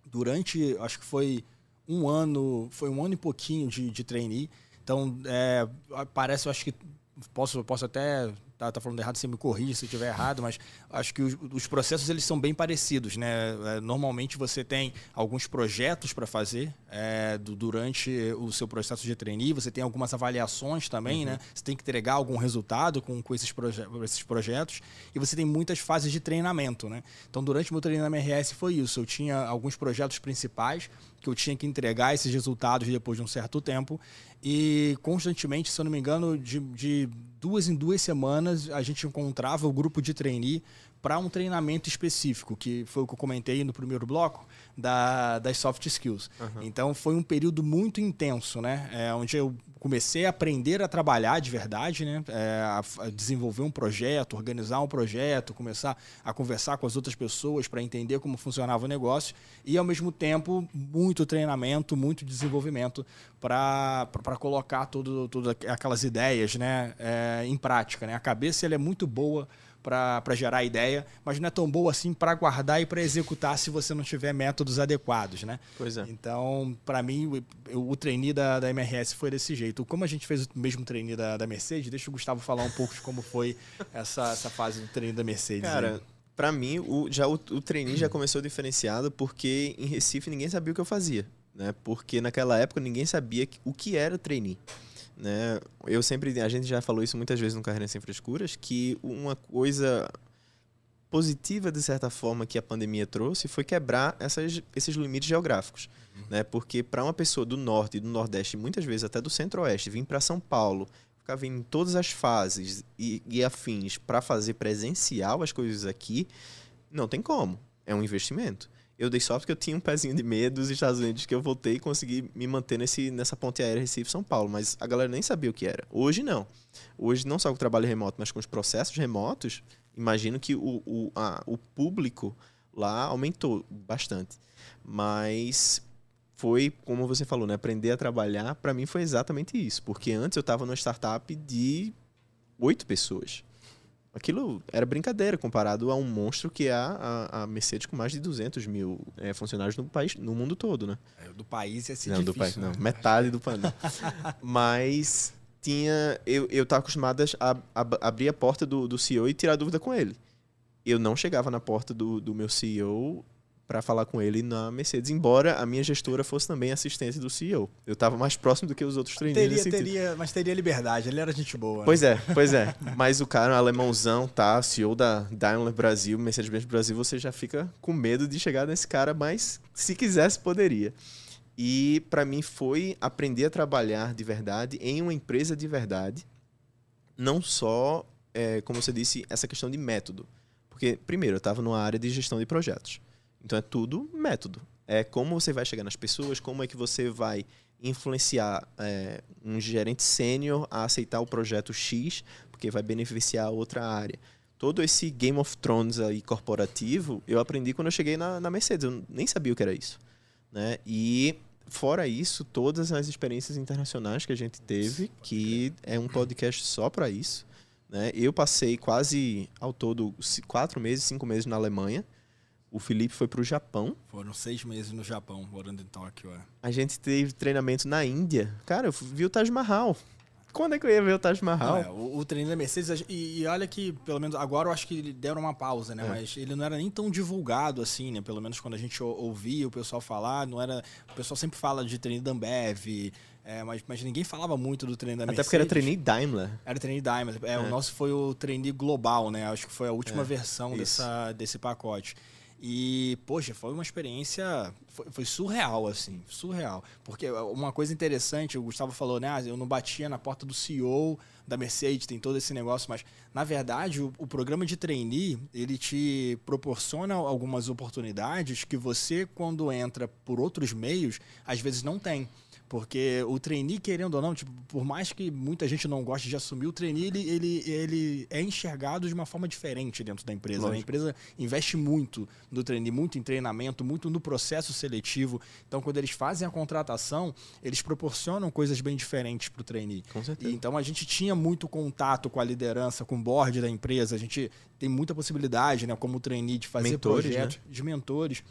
Durante, acho que foi um ano, foi um ano e pouquinho de, de trainee. Então, é, parece, eu acho que posso, posso até tá, tá falando errado, você me corrige se estiver errado, mas acho que os, os, processos eles são bem parecidos, né? É, normalmente você tem alguns projetos para fazer é, do, durante o seu processo de trainee, você tem algumas avaliações também, né? uhum. né? Você tem que entregar algum resultado com, com esses, proje esses projetos e você tem muitas fases de treinamento, né? Então, durante o meu treinamento na MRS foi isso. Eu tinha alguns projetos principais que eu tinha que entregar esses resultados depois de um certo tempo. E constantemente, se eu não me engano, de, de duas em duas semanas, a gente encontrava o grupo de trainee para um treinamento específico, que foi o que eu comentei no primeiro bloco, da, das soft skills. Uhum. Então foi um período muito intenso, né? É, onde eu comecei a aprender a trabalhar de verdade, né? É, a, desenvolver um projeto, organizar um projeto, começar a conversar com as outras pessoas para entender como funcionava o negócio e, ao mesmo tempo, muito treinamento, muito desenvolvimento para colocar todas aquelas ideias né? É, em prática. Né? A cabeça ela é muito boa para gerar ideia, mas não é tão boa assim para guardar e para executar se você não tiver métodos adequados, né? Pois é. Então, para mim, o, o trainee da, da MRS foi desse jeito. Como a gente fez o mesmo trainee da, da Mercedes, deixa o Gustavo falar um pouco de como foi essa, essa fase do trainee da Mercedes. Cara, para mim, o, já o, o trainee já começou diferenciado porque em Recife ninguém sabia o que eu fazia, né? Porque naquela época ninguém sabia o que era trainee. Né? Eu sempre, a gente já falou isso muitas vezes no Carreira Sem Frescuras, que uma coisa positiva, de certa forma, que a pandemia trouxe foi quebrar essas, esses limites geográficos. Uhum. Né? Porque para uma pessoa do norte e do nordeste, muitas vezes até do centro-oeste, vir para São Paulo, ficar vindo em todas as fases e, e afins para fazer presencial as coisas aqui, não tem como. É um investimento eu dei sorte porque eu tinha um pezinho de medo dos Estados Unidos que eu voltei e consegui me manter nesse, nessa ponte aérea Recife-São Paulo. Mas a galera nem sabia o que era. Hoje não. Hoje, não só com o trabalho remoto, mas com os processos remotos, imagino que o, o, a, o público lá aumentou bastante. Mas foi, como você falou, né? aprender a trabalhar, para mim foi exatamente isso. Porque antes eu estava numa startup de oito pessoas. Aquilo era brincadeira comparado a um monstro que é a, a Mercedes com mais de 200 mil é, funcionários no país, no mundo todo, né? É, do país é assim não, difícil, do país, né? não, metade do país. Mas tinha, eu eu estava acostumado a, a, abrir a porta do, do CEO e tirar dúvida com ele. Eu não chegava na porta do, do meu CEO para falar com ele na Mercedes, embora a minha gestora fosse também assistente do CEO. Eu estava mais próximo do que os outros treinadores. Teria, teria, mas teria liberdade, ele era gente boa. Né? Pois é, pois é. Mas o cara, um alemãozão, tá? CEO da Daimler Brasil, Mercedes-Benz Brasil, você já fica com medo de chegar nesse cara, mas se quisesse, poderia. E para mim foi aprender a trabalhar de verdade em uma empresa de verdade, não só, é, como você disse, essa questão de método. Porque, primeiro, eu estava numa área de gestão de projetos. Então é tudo método. É como você vai chegar nas pessoas, como é que você vai influenciar é, um gerente sênior a aceitar o projeto X, porque vai beneficiar outra área. Todo esse Game of Thrones aí corporativo, eu aprendi quando eu cheguei na, na Mercedes. Eu nem sabia o que era isso. Né? E fora isso, todas as experiências internacionais que a gente teve, que é um podcast só para isso. Né? Eu passei quase ao todo quatro meses, cinco meses na Alemanha. O Felipe foi para o Japão. Foram seis meses no Japão, morando em Tóquio. É. A gente teve treinamento na Índia. Cara, eu vi o Taj Mahal. Quando é que eu ia ver o Taj Mahal? é, o, o treino da Mercedes, e, e, olha que, pelo menos agora eu acho que deram uma pausa, né? É. Mas ele não era nem tão divulgado assim, né? Pelo menos quando a gente ouvia o pessoal falar, não era. O pessoal sempre fala de treino da Ambev, é, mas, mas ninguém falava muito do treino da Mercedes. Até porque era treino Daimler. Era treino Daimler. É, é, O nosso foi o treino global, né? Acho que foi a última é, versão dessa, desse pacote. E, poxa, foi uma experiência. Foi, foi, surreal, assim, surreal. Porque uma coisa interessante, o Gustavo falou, né? Ah, eu não batia na porta do CEO da Mercedes, tem todo esse negócio, mas na verdade o, o programa de trainee ele te proporciona algumas oportunidades que você, quando entra por outros meios, às vezes não tem. Porque o trainee, querendo ou não, tipo, por mais que muita gente não goste de assumir, o trainee ele, ele, ele é enxergado de uma forma diferente dentro da empresa. Né? A empresa investe muito no trainee, muito em treinamento, muito no processo seletivo. Então, quando eles fazem a contratação, eles proporcionam coisas bem diferentes para o trainee. Com certeza. E, então, a gente tinha muito contato com a liderança, com o board da empresa. A gente tem muita possibilidade, né, como trainee, de fazer mentores, projetos né? de mentores.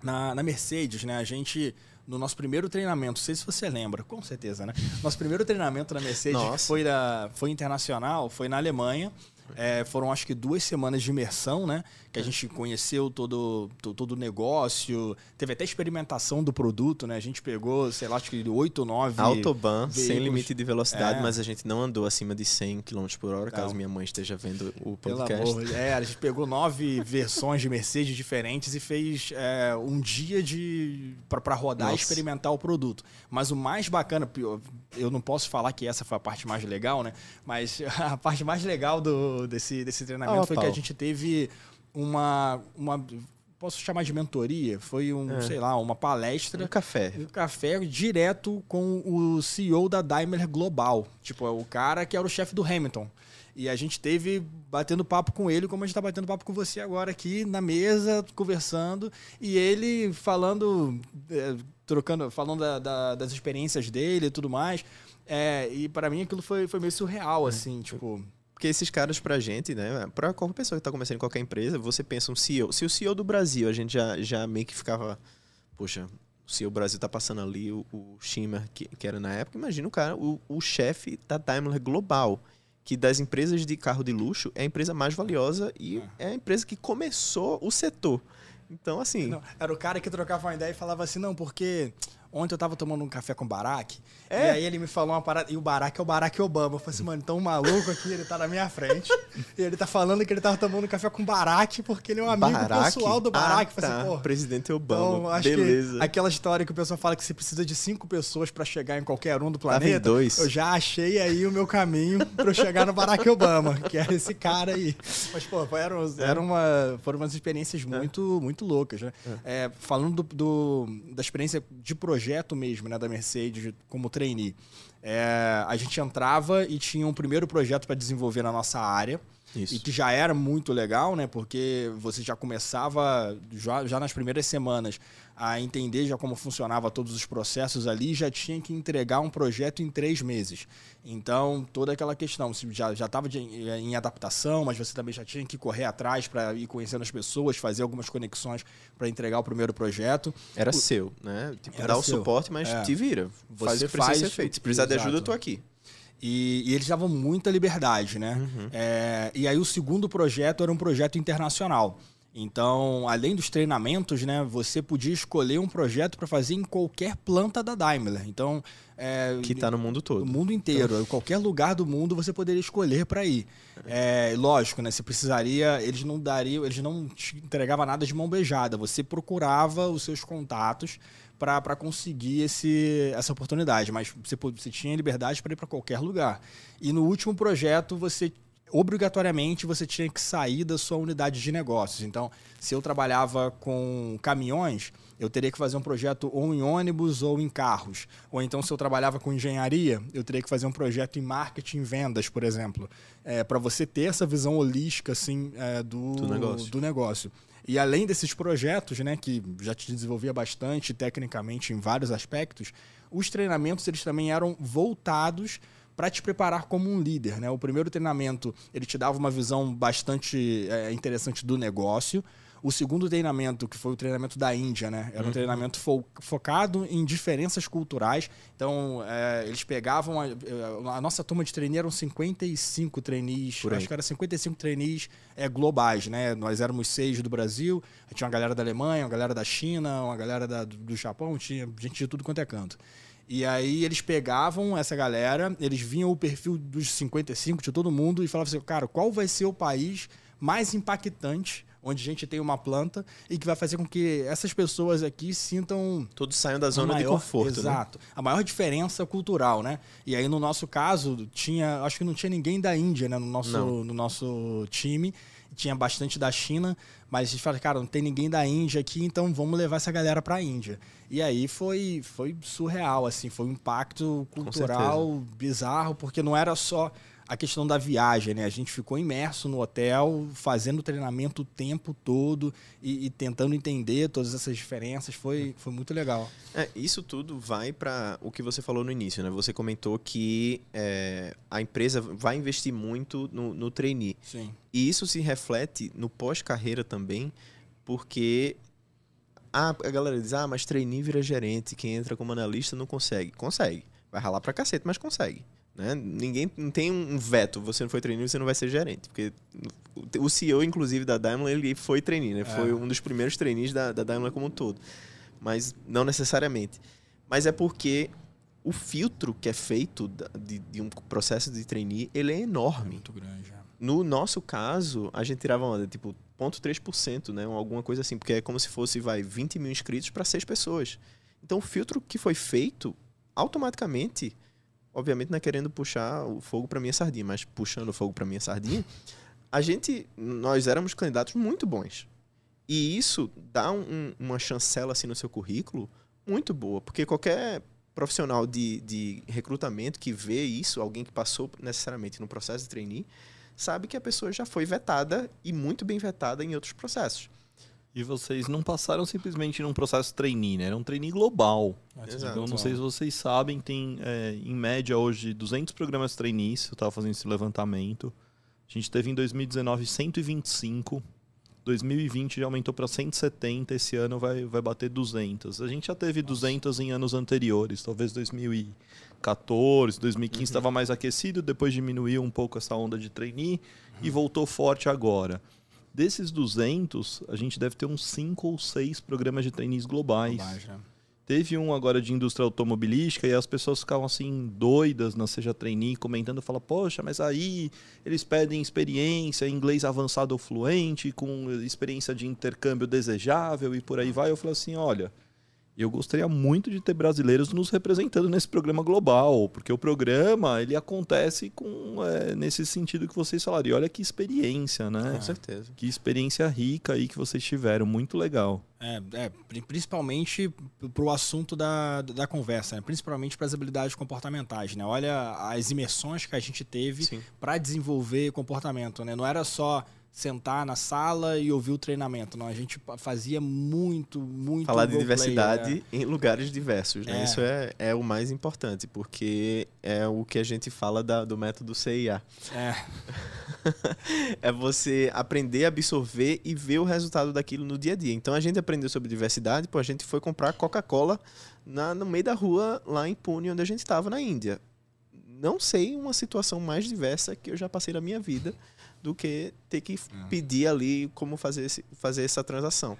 Na, na Mercedes, né, a gente no nosso primeiro treinamento, não sei se você lembra, com certeza, né? Nosso primeiro treinamento na Mercedes foi, da, foi internacional, foi na Alemanha. É, foram acho que duas semanas de imersão, né? Que a gente conheceu todo, to- todo o negócio, teve até experimentação do produto, né? A gente pegou, sei lá, acho que oito ou nove. Autobahn, sem veículos. limite de velocidade, É. mas a gente não andou acima de 100 km por hora, caso Não. minha mãe esteja vendo o Pelo podcast. amor, é, a gente pegou nove versões de Mercedes diferentes e fez é, um dia de para rodar e Nossa. experimentar o produto. Mas o mais bacana, eu não posso falar que essa foi a parte mais legal, né? Mas a parte mais legal do, desse, desse treinamento Pau a foi que a gente teve uma, uma posso chamar de mentoria, foi um, É. sei lá, uma palestra Um café. um café direto com o CEO da Daimler Global. Tipo, é o cara que era o chefe do Hamilton. E a gente teve batendo papo com ele, como a gente tá batendo papo com você agora aqui na mesa, conversando, e ele falando, é, trocando, falando da- da- das experiências dele e tudo mais. É, e para mim aquilo foi, foi meio surreal, assim, tipo. Porque esses caras pra gente, né? Pra qualquer pessoa que tá começando em qualquer empresa, você pensa um CEO. Se o CEO do Brasil, a gente já, já meio que ficava. Poxa, o CEO Brasil tá passando ali, o, o que, que era na época, imagina o cara, o, o chefe da Daimler Global. Que das empresas de carro de luxo é a empresa mais valiosa e é a empresa que começou o setor. Então, assim. Não, era o cara que trocava uma ideia e falava assim, não, porque ontem eu tava tomando um café com o Barack, É. e aí ele me falou uma parada, e o Barack é o Barack Obama. Eu falei assim, mano, então o maluco aqui, ele tá na minha frente, e ele tá falando que ele tava tomando um café com o Barack, porque ele é um amigo Barack? pessoal do Barack. Ah, assim, tá. pô, Presidente Obama. então, acho Beleza. que aquela história que o pessoal fala que você precisa de cinco pessoas pra chegar em qualquer um do planeta. dois. Eu já achei aí o meu caminho pra eu chegar no Barack Obama, que é esse cara aí. Mas, pô, eram, era uma, foram umas experiências muito, muito loucas, né? É, falando do, do- da experiência de projeto mesmo, né, da Mercedes como trainee. É, a gente entrava e tinha um primeiro projeto para desenvolver na nossa área. Isso. E que já era muito legal, né? Porque você já começava, já, já nas primeiras semanas, a entender já como funcionava todos os processos ali, já tinha que entregar um projeto em três meses. Então, toda aquela questão, se já estava em adaptação, mas você também já tinha que correr atrás para ir conhecendo as pessoas, fazer algumas conexões para entregar o primeiro projeto. Era seu, né? Tipo, Era dá o suporte, mas É. te vira. Faz Você o que precisa faz ser o- feito. Se precisar de ajuda, eu tô aqui. E, e eles davam muita liberdade, né? É, e aí o segundo projeto era um projeto internacional. Então, além dos treinamentos, né, você podia escolher um projeto para fazer em qualquer planta da Daimler. Então, é, Que tá no mundo todo. o mundo inteiro, qualquer lugar do mundo você poderia escolher para ir. É, lógico, né? Você precisaria, eles não dariam, eles não te entregavam nada de mão beijada. Você procurava os seus contatos para conseguir esse, essa oportunidade, mas você, você tinha liberdade para ir para qualquer lugar. E no último projeto você obrigatoriamente você tinha que sair da sua unidade de negócios. Então, se eu trabalhava com caminhões, eu teria que fazer um projeto ou em ônibus ou em carros. Ou então, se eu trabalhava com engenharia, eu teria que fazer um projeto em marketing e vendas, por exemplo. para você ter essa visão holística assim, é, do, Do negócio. do negócio. E além desses projetos, né, que já te desenvolvia bastante tecnicamente em vários aspectos, os treinamentos eles também eram voltados para te preparar como um líder, né? O primeiro treinamento ele te dava uma visão bastante é, interessante do negócio. O segundo treinamento, que foi o treinamento da Índia, né? Era um treinamento fo- focado em diferenças culturais. Então, é, eles pegavam. A, a nossa turma de trainee eram 55 trainees. Acho que era 55 trainees é, globais, né? Nós éramos seis do Brasil, tinha uma galera da Alemanha, uma galera da China, uma galera da- do, do Japão, tinha gente de tudo quanto é canto. E aí eles pegavam essa galera, eles vinham o perfil dos 55 de todo mundo e falavam assim, cara, qual vai ser o país mais impactante onde a gente tem uma planta e que vai fazer com que essas pessoas aqui sintam Todos saiam da a zona de maior- conforto, né? Exato. A maior diferença cultural, né? E aí, no nosso caso, tinha. Acho que não tinha ninguém da Índia, né? No nosso, Não. no nosso time. Tinha bastante da China, mas a gente fala, cara, não tem ninguém da Índia aqui, então vamos levar essa galera pra Índia. E aí foi, foi surreal, assim, foi um impacto cultural bizarro, porque não era só a questão da viagem, né? A gente ficou imerso no hotel, fazendo treinamento o tempo todo e, e tentando entender todas essas diferenças. Foi, foi muito legal. É, isso tudo vai para o que você falou no início, né? Você comentou que é, a empresa vai investir muito no, no trainee. Sim. E isso se reflete no pós-carreira também, porque a, a galera diz, ah, mas trainee vira gerente, quem entra como analista não consegue. Consegue. Vai ralar pra cacete, mas consegue. Né? Ninguém não tem um veto. Você não foi trainee, você não vai ser gerente. Porque o CEO, inclusive, da Daimler, ele foi trainee, né? É. Foi um dos primeiros trainees da, da Daimler como um todo. Mas não necessariamente. Mas é porque o filtro que é feito de, de um processo de trainee, ele é enorme. Muito grande. É. No nosso caso, a gente tirava onda, tipo 0,3%, né? Alguma coisa assim, porque é como se fosse, vai, 20 mil inscritos para seis pessoas. Então, o filtro que foi feito, automaticamente, obviamente não é querendo puxar o fogo para minha sardinha, mas puxando o fogo para minha sardinha, a gente, nós éramos candidatos muito bons. E isso dá um, uma chancela assim no seu currículo muito boa, porque qualquer profissional de, de recrutamento que vê isso, alguém que passou necessariamente no processo de trainee, sabe que a pessoa já foi vetada e muito bem vetada em outros processos. E vocês não passaram simplesmente num processo trainee, né? Era um trainee global. Exato. Então, não sei se vocês sabem, tem é, em média hoje 200 programas trainees. Eu estava fazendo esse levantamento. A gente teve em 2019 125. 2020 já aumentou para 170. Esse ano vai, vai bater 200. A gente já teve 200 em anos anteriores, talvez 2014, 2015 estava uhum. mais aquecido, depois diminuiu um pouco essa onda de trainee uhum. e voltou forte agora. Desses 200, a gente deve ter uns 5 ou 6 programas de trainees globais. globais né? Teve um agora de indústria automobilística e as pessoas ficavam assim doidas na Seja Trainee, comentando, fala, poxa, mas aí eles pedem experiência, inglês avançado ou fluente, com experiência de intercâmbio desejável e por aí vai. Eu falo assim, olha, eu gostaria muito de ter brasileiros nos representando nesse programa global, porque o programa ele acontece com é, nesse sentido que vocês falaram. E olha que experiência, né? Com certeza. Que experiência rica aí que vocês tiveram, muito legal. É, é principalmente para o assunto da, da conversa, né? principalmente para as habilidades comportamentais. Né? Olha as imersões que a gente teve para desenvolver comportamento. Né? Não era só sentar na sala e ouvir o treinamento. Não, a gente fazia muito, muito. Falar de diversidade é. em lugares diversos, né? É. Isso é, é o mais importante, porque é o que a gente fala da, do método CIA. É. é você aprender absorver e ver o resultado daquilo no dia a dia. Então a gente aprendeu sobre diversidade, pô, a gente foi comprar Coca-Cola no meio da rua lá em Pune, onde a gente estava na Índia. Não sei uma situação mais diversa que eu já passei na minha vida do que ter que é. pedir ali como fazer, esse, fazer essa transação.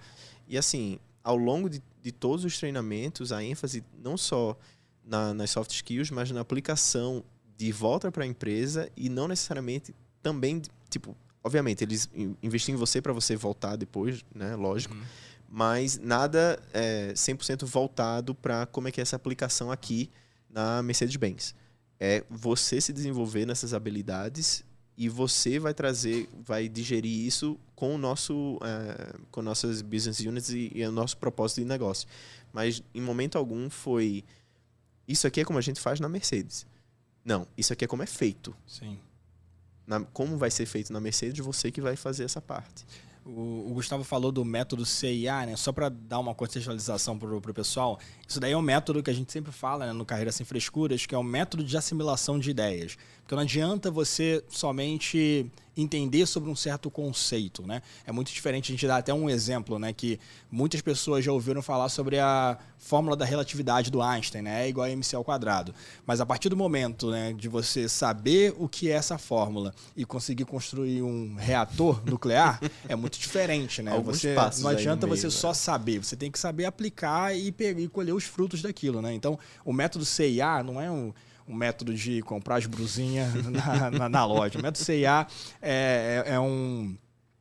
E assim, ao longo de, de todos os treinamentos, a ênfase não só na, nas soft skills, mas na aplicação de volta para a empresa e não necessariamente também, tipo, obviamente, eles investem em você para você voltar depois, né? Lógico. Uhum. Mas nada é 100% voltado para como é que é essa aplicação aqui na Mercedes-Benz. É você se desenvolver nessas habilidades e você vai trazer, vai digerir isso com o nosso, é, com nossas business units e, e, o nosso propósito de negócio. Mas em momento algum foi isso aqui é como a gente faz na Mercedes. Não, isso aqui é como é feito. Sim. Na, como vai ser feito na Mercedes, você que vai fazer essa parte. O, Gustavo falou do método CIA, né? Só para dar uma contextualização para o pessoal, isso daí é um método que a gente sempre fala né, no Carreira Sem Frescuras, que é um método de assimilação de ideias. Porque não adianta você somente entender sobre um certo conceito, né? É muito diferente, a gente dá até um exemplo, né? Que muitas pessoas já ouviram falar sobre a fórmula da relatividade do Einstein, né? É igual a mc ao quadrado. Mas a partir do momento né, de você saber o que é essa fórmula e conseguir construir um reator nuclear, é muito diferente, né? Alguns você, não adianta meio, você né? só saber, você tem que saber aplicar e, pegar, e colher os frutos daquilo, né? Então, o método CIA não é um um método de comprar as brusinhas na, na, na, loja. O método CIA é, é, é um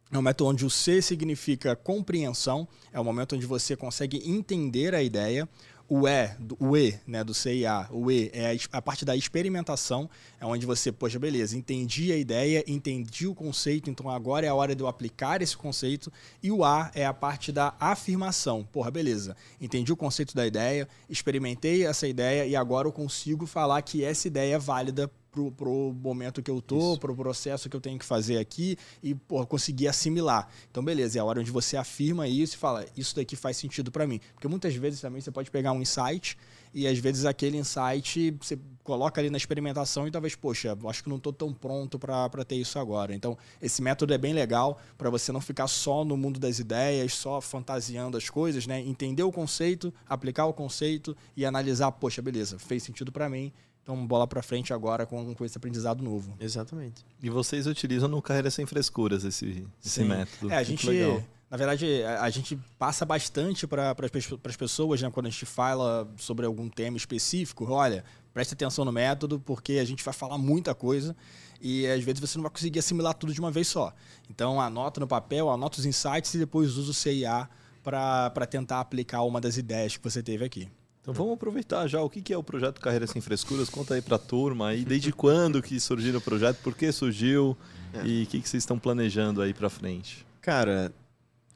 é um método onde o C significa compreensão, é o momento onde você consegue entender a ideia. O E, o E, né, do CIA, o E é a parte da experimentação, é onde você, poxa, beleza, entendi a ideia, entendi o conceito, então agora é a hora de eu aplicar esse conceito. E o A é a parte da afirmação. Porra, beleza, entendi o conceito da ideia, experimentei essa ideia e agora eu consigo falar que essa ideia é válida pro, pro momento que eu tô, Isso. pro processo que eu tenho que fazer aqui e pô, conseguir assimilar. Então, beleza, é a hora onde você afirma isso e fala, isso daqui faz sentido para mim. Porque muitas vezes também você pode pegar um insight e às vezes aquele insight você coloca ali na experimentação e talvez, poxa, acho que não estou tão pronto para ter isso agora. Então, esse método é bem legal para você não ficar só no mundo das ideias, só fantasiando as coisas, né? Entender o conceito, aplicar o conceito e analisar, poxa, beleza, fez sentido para mim, Então, bola para frente agora com, com esse aprendizado novo. Exatamente. E vocês utilizam no Carreira Sem Frescuras esse, esse método. É, a gente, legal. na verdade, a, gente passa bastante para as pessoas, né, quando a gente fala sobre algum tema específico. Olha, preste atenção no método, porque a gente vai falar muita coisa e às vezes você não vai conseguir assimilar tudo de uma vez só. Então, anota no papel, anota os insights e depois usa o CIA para tentar aplicar uma das ideias que você teve aqui. Então vamos aproveitar já o que é o projeto Carreira Sem Frescuras. Conta aí para a turma aí, desde quando que surgiu o projeto, por que surgiu é. e o que, que vocês estão planejando aí para frente. Cara,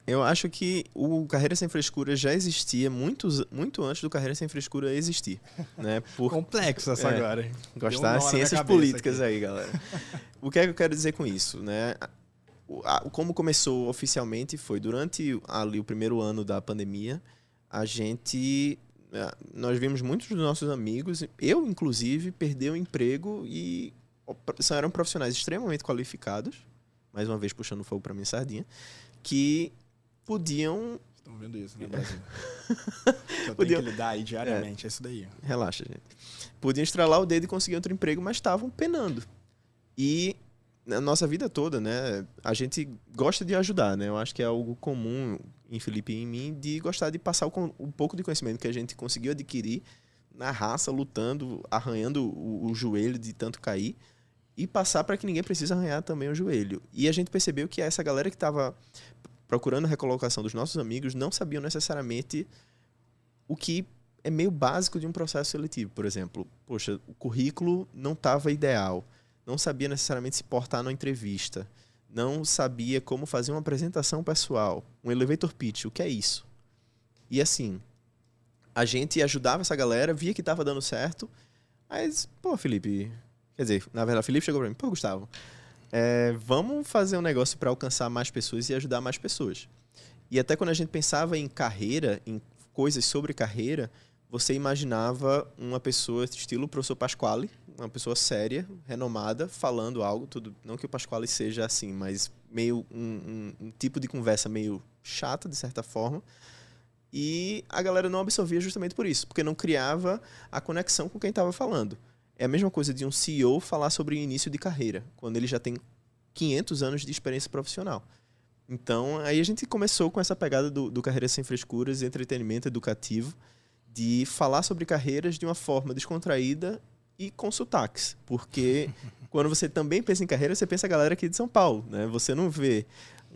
eu acho que o Carreira Sem Frescura já existia muito, muito antes do Carreira Sem Frescura existir. Né? Por... Complexo essa é, agora. Hein? Gostar de ciências políticas aqui. aí, galera. o que é que eu quero dizer com isso? Né? Como começou oficialmente foi durante ali o primeiro ano da pandemia, a gente nós vimos muitos dos nossos amigos, eu inclusive, perder o emprego e são, eram profissionais extremamente qualificados, mais uma vez puxando fogo para minha sardinha, que podiam. Estão vendo isso, né, Brasil? que eu podiam... tenho que lidar aí diariamente, é, é isso daí. Relaxa, gente. Podiam estralar o dedo e conseguir outro emprego, mas estavam penando. E na nossa vida toda, né, a gente gosta de ajudar, né? Eu acho que é algo comum em Felipe e em mim de gostar de passar o, um pouco de conhecimento que a gente conseguiu adquirir na raça, lutando, arranhando o, o joelho de tanto cair e passar para que ninguém precise arranhar também o joelho. E a gente percebeu que essa galera que estava procurando a recolocação dos nossos amigos não sabiam necessariamente o que é meio básico de um processo seletivo. Por exemplo, poxa, o currículo não estava ideal não sabia necessariamente se portar numa entrevista, não sabia como fazer uma apresentação pessoal, um elevator pitch, o que é isso? E assim, a gente ajudava essa galera, via que estava dando certo, mas, pô, Felipe, quer dizer, na verdade, Felipe chegou para mim, pô, Gustavo, é, vamos fazer um negócio para alcançar mais pessoas e ajudar mais pessoas. E até quando a gente pensava em carreira, em coisas sobre carreira, você imaginava uma pessoa estilo professor Pasquale, uma pessoa séria, renomada, falando algo, tudo. Não que o Pasquale seja assim, mas meio um, um, um tipo de conversa meio chata, de certa forma. E a galera não absorvia justamente por isso, porque não criava a conexão com quem estava falando. É a mesma coisa de um CEO falar sobre início de carreira, quando ele já tem 500 anos de experiência profissional. Então, aí a gente começou com essa pegada do, do Carreira Sem Frescuras, entretenimento educativo, de falar sobre carreiras de uma forma descontraída e com sotaques. Porque quando você também pensa em carreira, você pensa a galera aqui de São Paulo, né? Você não vê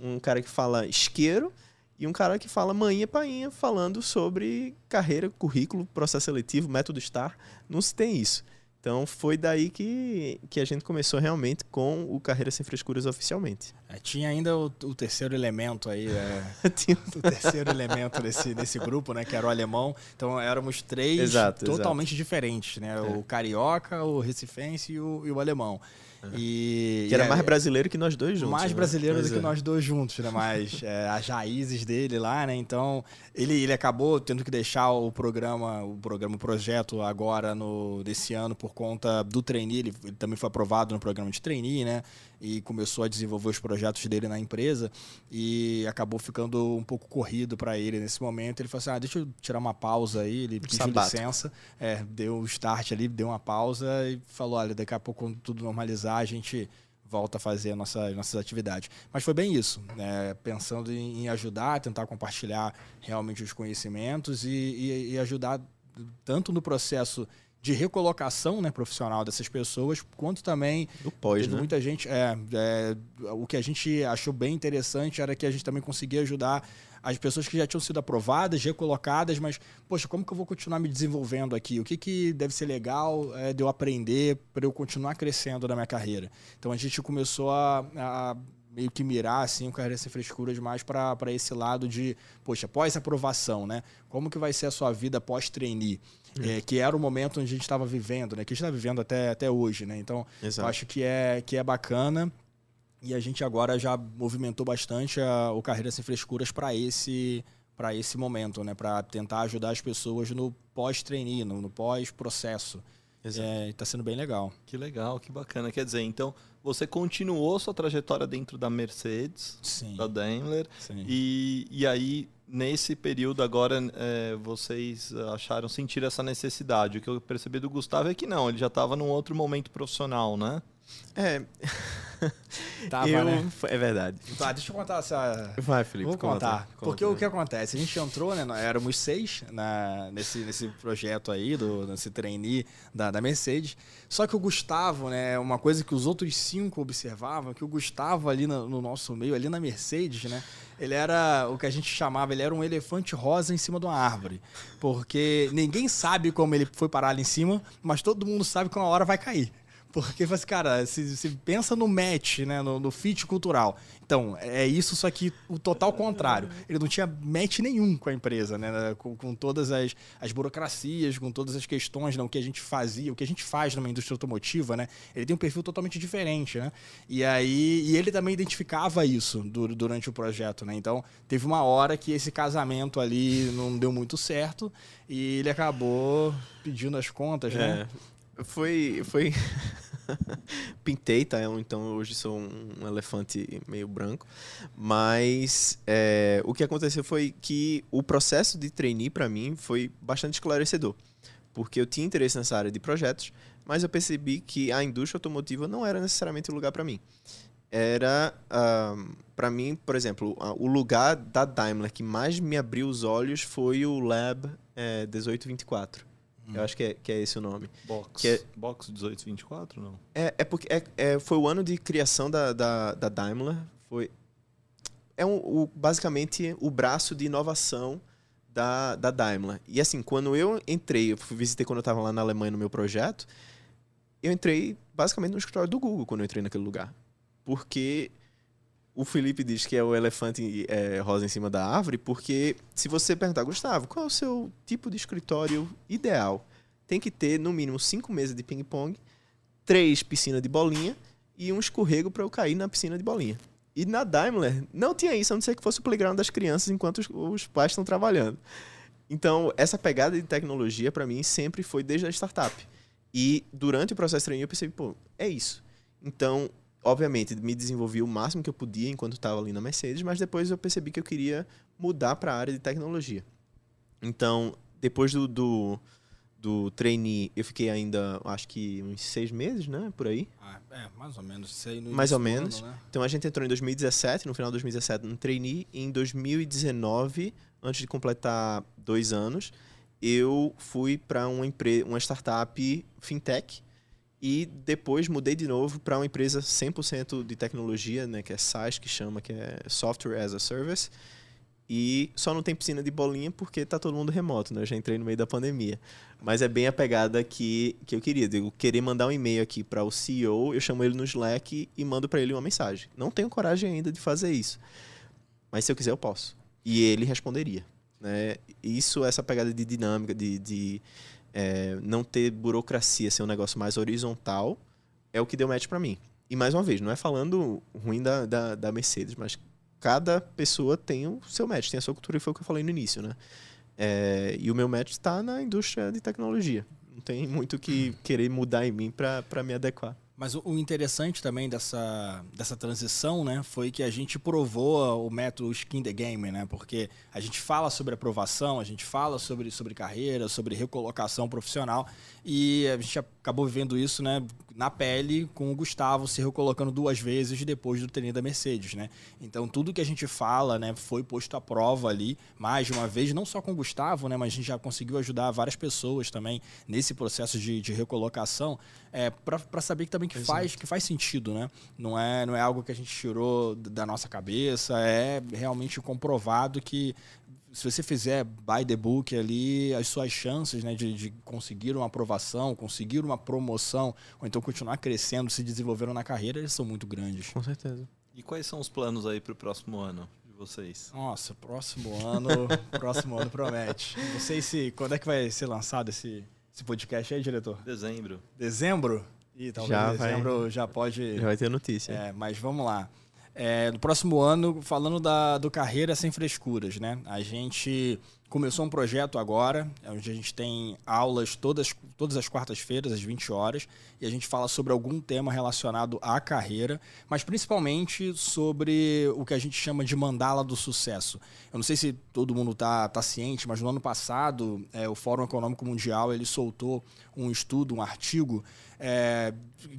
um cara que fala isqueiro e um cara que fala manhã painha falando sobre carreira, currículo, processo seletivo, método STAR. Não se tem isso. Então foi daí que, que a gente começou realmente com o Carreira Sem Frescuras oficialmente. É, tinha ainda o, o, terceiro elemento aí, é, o terceiro elemento desse, desse grupo, né? Que era o alemão. Então éramos três exato, totalmente exato. diferentes, né? É. O carioca, o recifense e o, e o alemão. E, que era mais brasileiro que nós dois juntos. Mais né? brasileiro do que é. nós dois juntos, né? Mas é, as raízes dele lá, né? Então, ele, ele acabou tendo que deixar o programa, o programa, o projeto agora no, desse ano por conta do trainee. Ele, ele também foi aprovado no programa de trainee, né? E começou a desenvolver os projetos dele na empresa e acabou ficando um pouco corrido para ele nesse momento. Ele falou assim: ah, deixa eu tirar uma pausa aí. Ele pediu Sabato. licença, é, deu o start ali, deu uma pausa e falou: olha, daqui a pouco, quando tudo normalizar, a gente volta a fazer a nossa, nossas atividades. Mas foi bem isso, né? pensando em, em, ajudar, tentar compartilhar realmente os conhecimentos e, e, e ajudar tanto no processo de recolocação né, profissional dessas pessoas, quanto também do pós, né? muita gente. É, é, o que a gente achou bem interessante era que a gente também conseguia ajudar as pessoas que já tinham sido aprovadas, recolocadas, mas, poxa, como que eu vou continuar me desenvolvendo aqui? O que, que deve ser legal é, de eu aprender para eu continuar crescendo na minha carreira? Então a gente começou a, a meio que mirar assim o carreira sem frescura demais para esse lado de, poxa, pós aprovação, né? Como que vai ser a sua vida pós trainee? É, que era o momento onde a gente estava vivendo, né? Que a gente está vivendo até, até hoje, né? Então, acho que é, que é bacana e a gente agora já movimentou bastante a, o Carreira Sem Frescuras para esse para esse momento, né? Para tentar ajudar as pessoas no pós-trainee, no, no pós-processo. É, tá sendo bem legal. Que legal, que bacana. Quer dizer, então você continuou sua trajetória dentro da Mercedes, Sim. da Daimler, sim. e, e aí nesse período agora é, vocês acharam sentir essa necessidade. O que eu percebi do Gustavo é que não, ele já estava num outro momento profissional, né? É, Tava, eu, né? é verdade. Tá, deixa eu contar essa. Vai, Felipe. Vou conta, contar. conta. Porque o que acontece? A gente entrou, né? nós Éramos seis na, nesse, nesse projeto aí, do, nesse trainee da, da Mercedes. Só que o Gustavo, né? Uma coisa que os outros cinco observavam, que o Gustavo ali no, no nosso meio, ali na Mercedes, né? Ele era o que a gente chamava, ele era um elefante rosa em cima de uma árvore. Porque ninguém sabe como ele foi parar ali em cima, mas todo mundo sabe que uma hora vai cair. Porque, cara, se, se pensa no match, né? No, no fit cultural. Então, é isso, só que o total contrário. Ele não tinha match nenhum com a empresa, né? Com, com todas as, as burocracias, com todas as questões, não, o que a gente fazia, o que a gente faz numa indústria automotiva, né? Ele tem um perfil totalmente diferente, né? E aí, e ele também identificava isso du- durante o projeto, né? Então, teve uma hora que esse casamento ali não deu muito certo e ele acabou pedindo as contas, né? Foi. foi... Pintei, tá? Então hoje sou um, elefante meio branco. Mas é, o que aconteceu foi que o processo de trainee para mim foi bastante esclarecedor. Porque eu tinha interesse nessa área de projetos, mas eu percebi que a indústria automotiva não era necessariamente o lugar para mim. Era, para mim, por exemplo, a- o lugar da Daimler que mais me abriu os olhos foi o Lab é, 1824. Eu acho que é, que é esse o nome. Box. Que é- Box 1824, não? É, é porque é, é- foi o ano de criação da, da, da Daimler. Foi, é um, o, basicamente o braço de inovação da, da Daimler. E assim, quando eu entrei, eu fui visitei quando eu estava lá na Alemanha no meu projeto, eu entrei basicamente no escritório do Google quando eu entrei naquele lugar. Porque o Felipe diz que é o elefante é, rosa em cima da árvore, porque se você perguntar, Gustavo, qual é o seu tipo de escritório ideal? Tem que ter no mínimo cinco mesas de ping-pong, três piscinas de bolinha e um escorrego para eu cair na piscina de bolinha. E na Daimler não tinha isso, a não ser que fosse o playground das crianças enquanto os, os pais estão trabalhando. Então, essa pegada de tecnologia para mim sempre foi desde a startup. E durante o processo de training eu percebi, pô, é isso. Então, obviamente, me desenvolvi o máximo que eu podia enquanto estava ali na Mercedes, mas depois eu percebi que eu queria mudar para a área de tecnologia. Então, depois do, do, do trainee, eu fiquei ainda, acho que uns seis meses, né? Por aí. Ah, é, mais ou menos. No Mais ou menos. ano, né? Então a gente entrou em 2017, no final de 2017, no trainee. E em 2019, antes de completar dois anos, eu fui para uma, empre- uma startup fintech. E depois mudei de novo para uma empresa 100% de tecnologia, né, que é SaaS, que chama, que é Software as a Service. E só não tem piscina de bolinha porque tá todo mundo remoto, né? Eu já entrei no meio da pandemia. Mas é bem a pegada que, que eu queria. Eu querer mandar um e-mail aqui para o CEO, eu chamo ele no Slack e mando para ele uma mensagem. Não tenho coragem ainda de fazer isso. Mas se eu quiser, eu posso. E ele responderia. Né? Isso, essa pegada de dinâmica, de, de é, não ter burocracia, ser um negócio mais horizontal, é o que deu match para mim. E mais uma vez, não é falando ruim da, da, da Mercedes, mas cada pessoa tem o seu match, tem a sua cultura, e foi o que eu falei no início, né? É, e o meu match está na indústria de tecnologia. Não tem muito que querer mudar em mim para me adequar. Mas o- interessante também dessa, dessa transição, né, foi que a gente provou o método Skin the Game, né? Porque a gente fala sobre aprovação, a gente fala sobre, sobre carreira, sobre recolocação profissional e a gente acabou vivendo isso, né, na pele com o Gustavo se recolocando duas vezes depois do treino da Mercedes, né? Então tudo que a gente fala, né, foi posto à prova ali mais de uma vez, não só com o Gustavo, né, mas a gente já conseguiu ajudar várias pessoas também nesse processo de, de recolocação, é, para saber que também que faz, que faz sentido, né? Não é, não é algo que a gente tirou da nossa cabeça, é realmente comprovado que se você fizer by the book ali, as suas chances né, de, de conseguir uma aprovação, conseguir uma promoção, ou então continuar crescendo, se desenvolvendo na carreira, eles são muito grandes. Com certeza. E quais são os planos aí para o próximo ano de vocês? Nossa, próximo ano, próximo ano promete. Não sei se quando é que vai ser lançado esse, esse podcast aí, diretor? Dezembro. Dezembro? Ih, talvez Já vai- dezembro já pode. Já vai ter notícia. É, mas vamos lá. É, no próximo ano, falando da, do Carreira Sem Frescuras, né? A gente começou um projeto agora, onde a gente tem aulas todas, todas as quartas-feiras, às 20 horas, e a gente fala sobre algum tema relacionado à carreira, mas principalmente sobre o que a gente chama de mandala do sucesso. Eu não sei se todo mundo está tá ciente, mas no ano passado, é, o Fórum Econômico Mundial ele soltou um estudo, um artigo, é,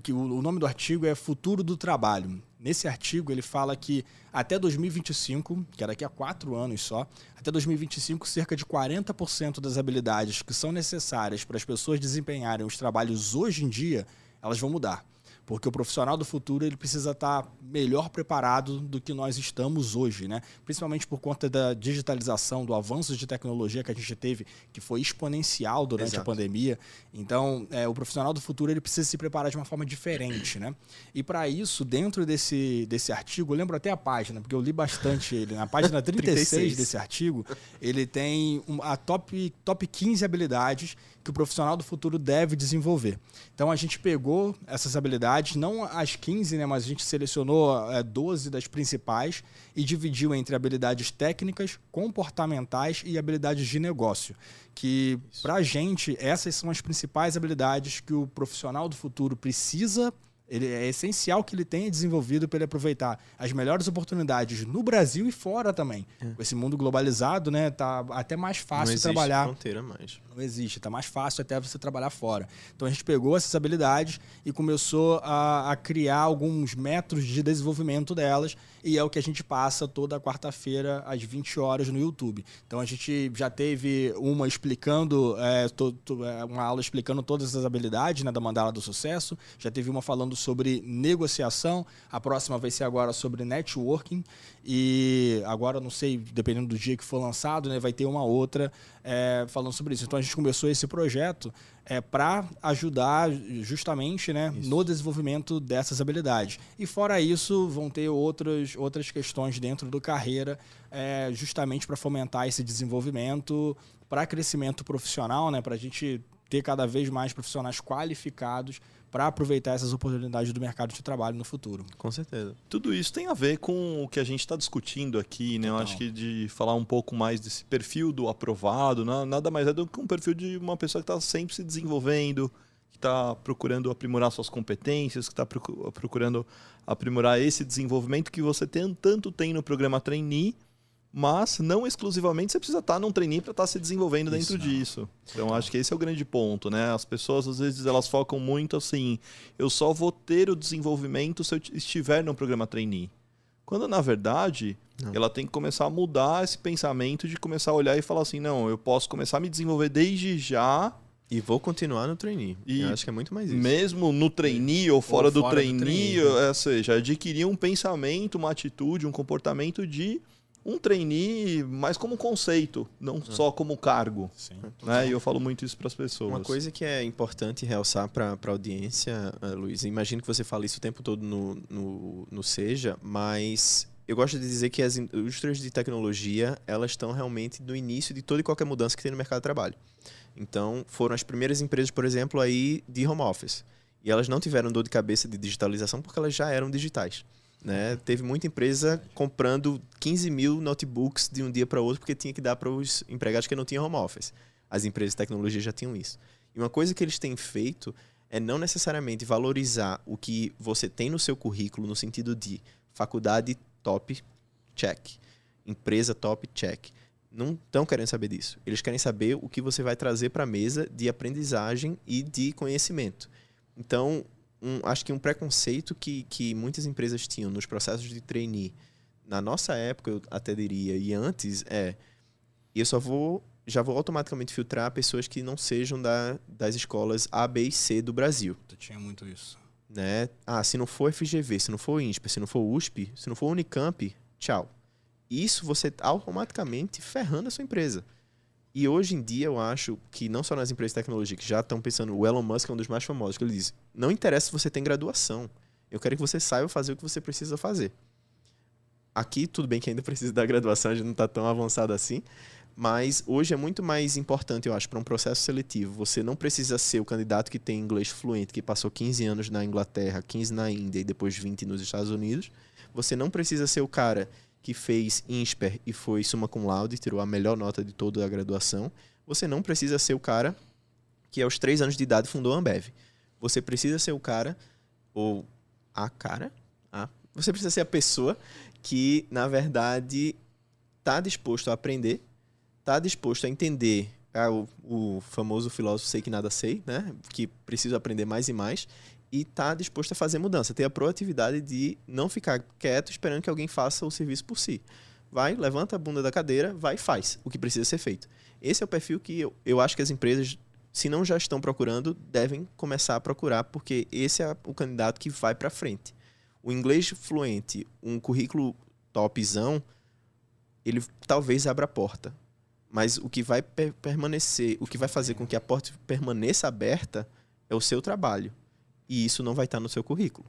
que o, o nome do artigo é Futuro do Trabalho. Nesse artigo, ele fala que até 2025, que é daqui a quatro anos só, até 2025, cerca de 40% das habilidades que são necessárias para as pessoas desempenharem os trabalhos hoje em dia, elas vão mudar porque o profissional do futuro ele precisa estar melhor preparado do que nós estamos hoje, né? Principalmente por conta da digitalização, do avanço de tecnologia que a gente teve, que foi exponencial durante Exato. a pandemia. Então, é, o profissional do futuro ele precisa se preparar de uma forma diferente, né? E para isso, dentro desse, desse artigo, eu lembro até a página, porque eu li bastante ele. Na página 36, 36. desse artigo, ele tem a top, top 15 habilidades que o profissional do futuro deve desenvolver. Então a gente pegou essas habilidades, não as 15, né, mas a gente selecionou é, 12 das principais e dividiu entre habilidades técnicas, comportamentais e habilidades de negócio. Que para a gente essas são as principais habilidades que o profissional do futuro precisa ele é essencial que ele tenha desenvolvido para ele aproveitar as melhores oportunidades no Brasil e fora também. É. Esse mundo globalizado, né, tá até mais fácil Não trabalhar. fronteira mais. Não existe, tá mais fácil até você trabalhar fora. Então a gente pegou essas habilidades e começou a, a criar alguns métodos de desenvolvimento delas e é o que a gente passa toda quarta-feira às 20 horas no YouTube. Então a gente já teve uma explicando, é, to, to, é, uma aula explicando todas as habilidades né, da mandala do sucesso, já teve uma falando sobre negociação, a próxima vai ser agora sobre networking e agora não sei, dependendo do dia que for lançado, né, vai ter uma outra é, falando sobre isso. Então a gente começou esse projeto é, para ajudar justamente né, no desenvolvimento dessas habilidades. E fora isso, vão ter outras, outras questões dentro do carreira, é, justamente para fomentar esse desenvolvimento, para crescimento profissional, né, para a gente ter cada vez mais profissionais qualificados para aproveitar essas oportunidades do mercado de trabalho no futuro. Com certeza. Tudo isso tem a ver com o que a gente está discutindo aqui, né? Eu acho que de falar um pouco mais desse perfil do aprovado, nada mais é do que um perfil de uma pessoa que está sempre se desenvolvendo, que está procurando aprimorar suas competências, que está procurando aprimorar esse desenvolvimento que você tem, tanto tem no programa Trainee, mas não exclusivamente você precisa estar num trainee para estar se desenvolvendo dentro Isso, disso. Então acho que esse é o grande ponto, né? As pessoas às vezes elas focam muito assim, eu só vou ter o desenvolvimento se eu estiver no programa trainee. Quando na verdade, não. ela tem que começar a mudar esse pensamento de começar a olhar e falar assim, não, eu posso começar a me desenvolver desde já e vou continuar no trainee. E eu acho que é muito mais isso. Mesmo no trainee ou fora, ou do, fora trainee, do trainee, ou seja, adquirir um pensamento, uma atitude, um comportamento de um trainee mais como conceito, não ah. só como cargo. Sim. Né? E eu falo muito isso para as pessoas. Uma coisa que é importante realçar para a audiência, uh, Luiz, imagino que você fala isso o tempo todo no, no, no Seja, mas eu gosto de dizer que as indústrias de tecnologia elas estão realmente no início de toda e qualquer mudança que tem no mercado de trabalho. Então, foram as primeiras empresas, por exemplo, aí de home office. E elas não tiveram dor de cabeça de digitalização porque elas já eram digitais. Né? Teve muita empresa comprando 15 mil notebooks de um dia para outro porque tinha que dar para os empregados que não tinham home office. As empresas de tecnologia já tinham isso. E uma coisa que eles têm feito é não necessariamente valorizar o que você tem no seu currículo no sentido de faculdade top, check. Empresa top, check. Não estão querendo saber disso. Eles querem saber o que você vai trazer para a mesa de aprendizagem e de conhecimento. Então, um, acho que um preconceito que, que muitas empresas tinham nos processos de trainee, na nossa época, eu até diria, e antes, é eu só vou já vou automaticamente filtrar pessoas que não sejam da, das escolas A, B e C do Brasil. Tinha muito isso. Né? Ah, se não for FGV, se não for INSPER, se não for USP, se não for Unicamp, tchau. Isso você automaticamente ferrando a sua empresa. E hoje em dia eu acho que não só nas empresas de tecnologia que já estão pensando, o Elon Musk é um dos mais famosos, que ele diz: não interessa se você tem graduação, eu quero que você saiba fazer o que você precisa fazer. Aqui, tudo bem que ainda precisa da graduação, a gente não está tão avançado assim, mas hoje é muito mais importante, eu acho, para um processo seletivo. Você não precisa ser o candidato que tem inglês fluente, que passou 15 anos na Inglaterra, 15 na Índia e depois 20 nos Estados Unidos. Você não precisa ser o cara que fez INSPER e foi summa cum laude, tirou a melhor nota de toda a graduação. Você não precisa ser o cara que aos três anos de idade fundou a Ambev. Você precisa ser o cara, ou a cara, a, você precisa ser a pessoa que, na verdade, está disposto a aprender, está disposto a entender é, o, o, famoso filósofo sei que nada sei, né? que preciso aprender mais e mais, e está disposto a fazer mudança, ter a proatividade de não ficar quieto esperando que alguém faça o serviço por si. Vai, levanta a bunda da cadeira, vai e faz o que precisa ser feito. Esse é o perfil que eu, eu acho que as empresas, se não já estão procurando, devem começar a procurar, porque esse é o candidato que vai para frente. O inglês fluente, um currículo topzão, ele talvez abra a porta. Mas o que vai per permanecer, o que vai fazer com que a porta permaneça aberta é o seu trabalho e isso não vai estar no seu currículo.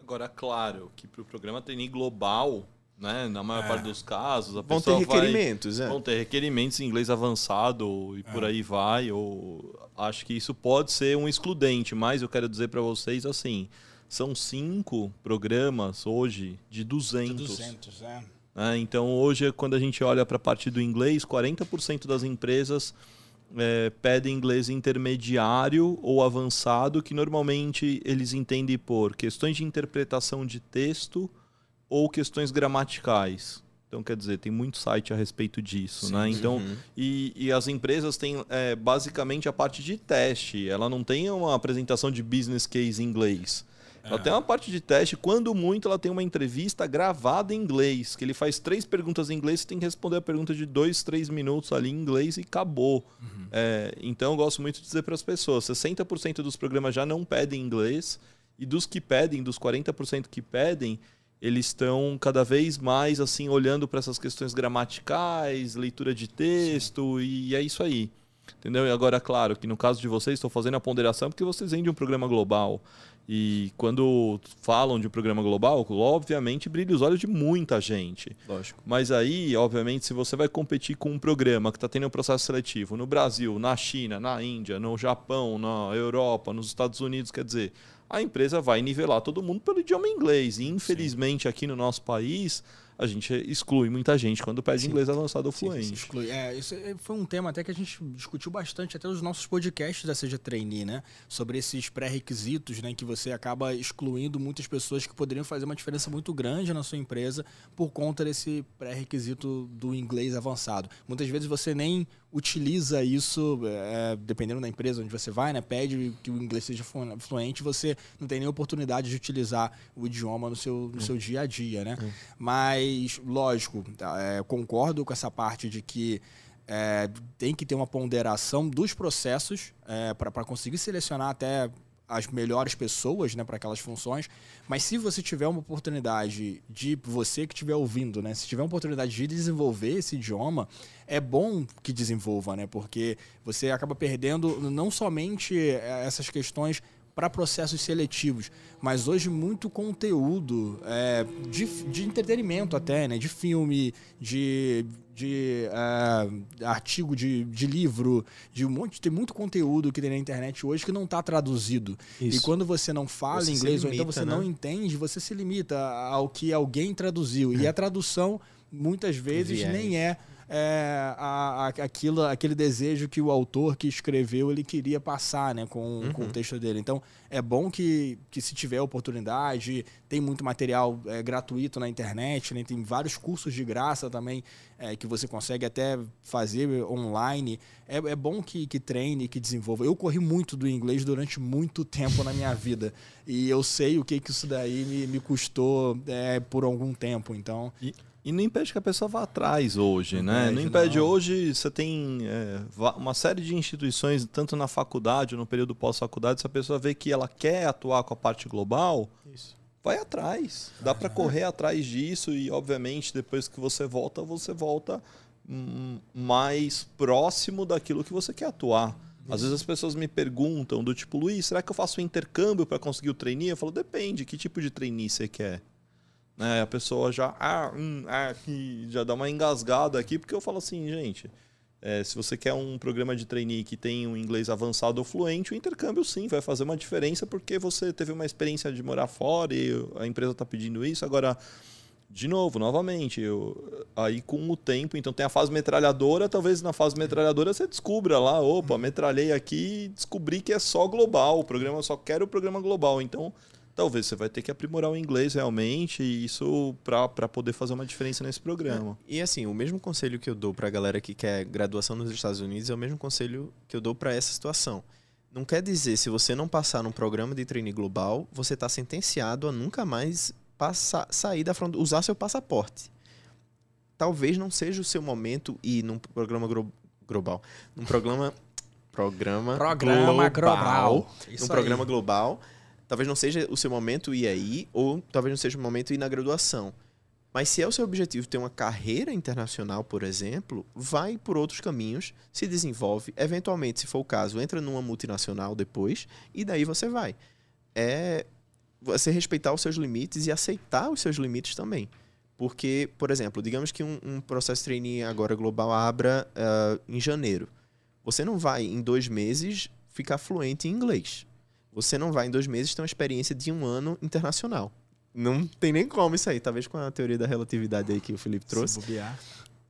Agora, claro que para o programa trainee global, né, na maior é. parte dos casos, a vão ter requerimentos, vai, é. vão ter requerimentos em inglês avançado e é. por aí vai. Ou acho que isso pode ser um excludente, mas eu quero dizer para vocês assim, são cinco programas hoje de 200. De 200, é. é. Então hoje, quando a gente olha para a parte do inglês, 40% das empresas é, pedem inglês intermediário ou avançado, que normalmente eles entendem por questões de interpretação de texto ou questões gramaticais. Então, quer dizer, tem muito site a respeito disso, Sim, né? Então, uhum. e, e, as empresas têm é, basicamente a parte de teste. Ela não tem uma apresentação de business case em inglês. Ela tem uma parte de teste, quando muito, ela tem uma entrevista gravada em inglês, que ele faz três perguntas em inglês, você tem que responder a pergunta de dois, três minutos ali em inglês e acabou. Uhum. É, então eu gosto muito de dizer para as pessoas: 60% dos programas já não pedem inglês, e dos que pedem, dos 40% que pedem, eles estão cada vez mais assim olhando para essas questões gramaticais, leitura de texto, Sim. e é isso aí. Entendeu? E agora, claro, que no caso de vocês, estou fazendo a ponderação porque vocês vêm de um programa global. E quando falam de um programa global, obviamente brilha os olhos de muita gente. Lógico. Mas aí, obviamente, se você vai competir com um programa que está tendo um processo seletivo no Brasil, na China, na Índia, no Japão, na Europa, nos Estados Unidos, quer dizer, a empresa vai nivelar todo mundo pelo idioma inglês. E infelizmente Sim. aqui no nosso país a gente exclui muita gente quando pede sim. inglês avançado ou fluente. Sim, exclui. É, isso é, foi um tema até que a gente discutiu bastante até nos nossos podcasts da Seja Trainee, né? Sobre esses pré-requisitos, né? Que você acaba excluindo muitas pessoas que poderiam fazer uma diferença muito grande na sua empresa por conta desse pré-requisito do inglês avançado. Muitas vezes você nem utiliza isso, é, dependendo da empresa onde você vai, né? Pede que o inglês seja fluente, você não tem nem oportunidade de utilizar o idioma no seu, no seu dia a dia, né? Mas, lógico, é, concordo com essa parte de que é, tem que ter uma ponderação dos processos é, para conseguir selecionar até as melhores pessoas né, para aquelas funções. Mas se você tiver uma oportunidade de você que estiver ouvindo, né, se tiver uma oportunidade de desenvolver esse idioma, é bom que desenvolva, né? Porque você acaba perdendo não somente eh, essas questões para processos seletivos, mas hoje muito conteúdo é, de, de entretenimento até, né? De filme, de, de uh, artigo de, de livro, de um monte, tem muito conteúdo que tem na internet hoje que não está traduzido. Isso. E quando você não fala você inglês limita, ou então você né? não entende, você se limita ao que alguém traduziu. É. E a tradução muitas vezes Viés. nem é é, a, a, aquilo, aquele desejo que o autor que escreveu ele queria passar né, com, uhum. com o texto dele. Então, é bom que, que se tiver oportunidade, tem muito material é, gratuito na internet, né, tem vários cursos de graça também é, que você consegue até fazer online. É, é bom que, que treine, que desenvolva. Eu corri muito do inglês durante muito tempo na minha vida e eu sei o que, que isso daí me, me custou é, por algum tempo. Então... E e não impede que a pessoa vá atrás hoje, não né? Impede, não impede. Não. Hoje você tem é, uma série de instituições, tanto na faculdade ou no período pós-faculdade, se a pessoa vê que ela quer atuar com a parte global, Isso. vai atrás. Dá para correr atrás disso e, obviamente, depois que você volta, você volta hum, mais próximo daquilo que você quer atuar. Às vezes as pessoas me perguntam do tipo, Luiz, será que eu faço um intercâmbio para conseguir o trainee? Eu falo, depende, que tipo de trainee você quer? Né? A pessoa já, ah, hum, ah, já dá uma engasgada aqui, porque eu falo assim, gente, é, se você quer um programa de trainee que tem um inglês avançado ou fluente, o intercâmbio sim vai fazer uma diferença porque você teve uma experiência de morar fora e a empresa está pedindo isso. Agora, de novo, novamente, eu, aí com o tempo, então tem a fase metralhadora, talvez na fase metralhadora você descubra lá, opa, metralhei aqui e descobri que é só global, o programa só quer o programa global, então talvez você vai ter que aprimorar o inglês realmente, e isso para poder fazer uma diferença nesse programa. E assim, o mesmo conselho que eu dou para a galera que quer graduação nos Estados Unidos é o mesmo conselho que eu dou para essa situação. Não quer dizer, se você não passar num programa de treine global, você está sentenciado a nunca mais passar, sair da fronteira, usar seu passaporte. Talvez não seja o seu momento ir num programa glo global, num programa programa, programa global, global. num programa global, talvez não seja o seu momento ir aí ou talvez não seja o momento ir na graduação. Mas se é o seu objetivo ter uma carreira internacional, por exemplo, vai por outros caminhos, se desenvolve, eventualmente, se for o caso, entra numa multinacional depois e daí você vai. É você respeitar os seus limites e aceitar os seus limites também. Porque, por exemplo, digamos que um, um processo trainee agora global abra uh, em janeiro. Você não vai, em dois meses, ficar fluente em inglês. Você não vai, em dois meses, ter uma experiência de um ano internacional. Não tem nem como isso aí. Talvez com a teoria da relatividade aí que o Felipe trouxe.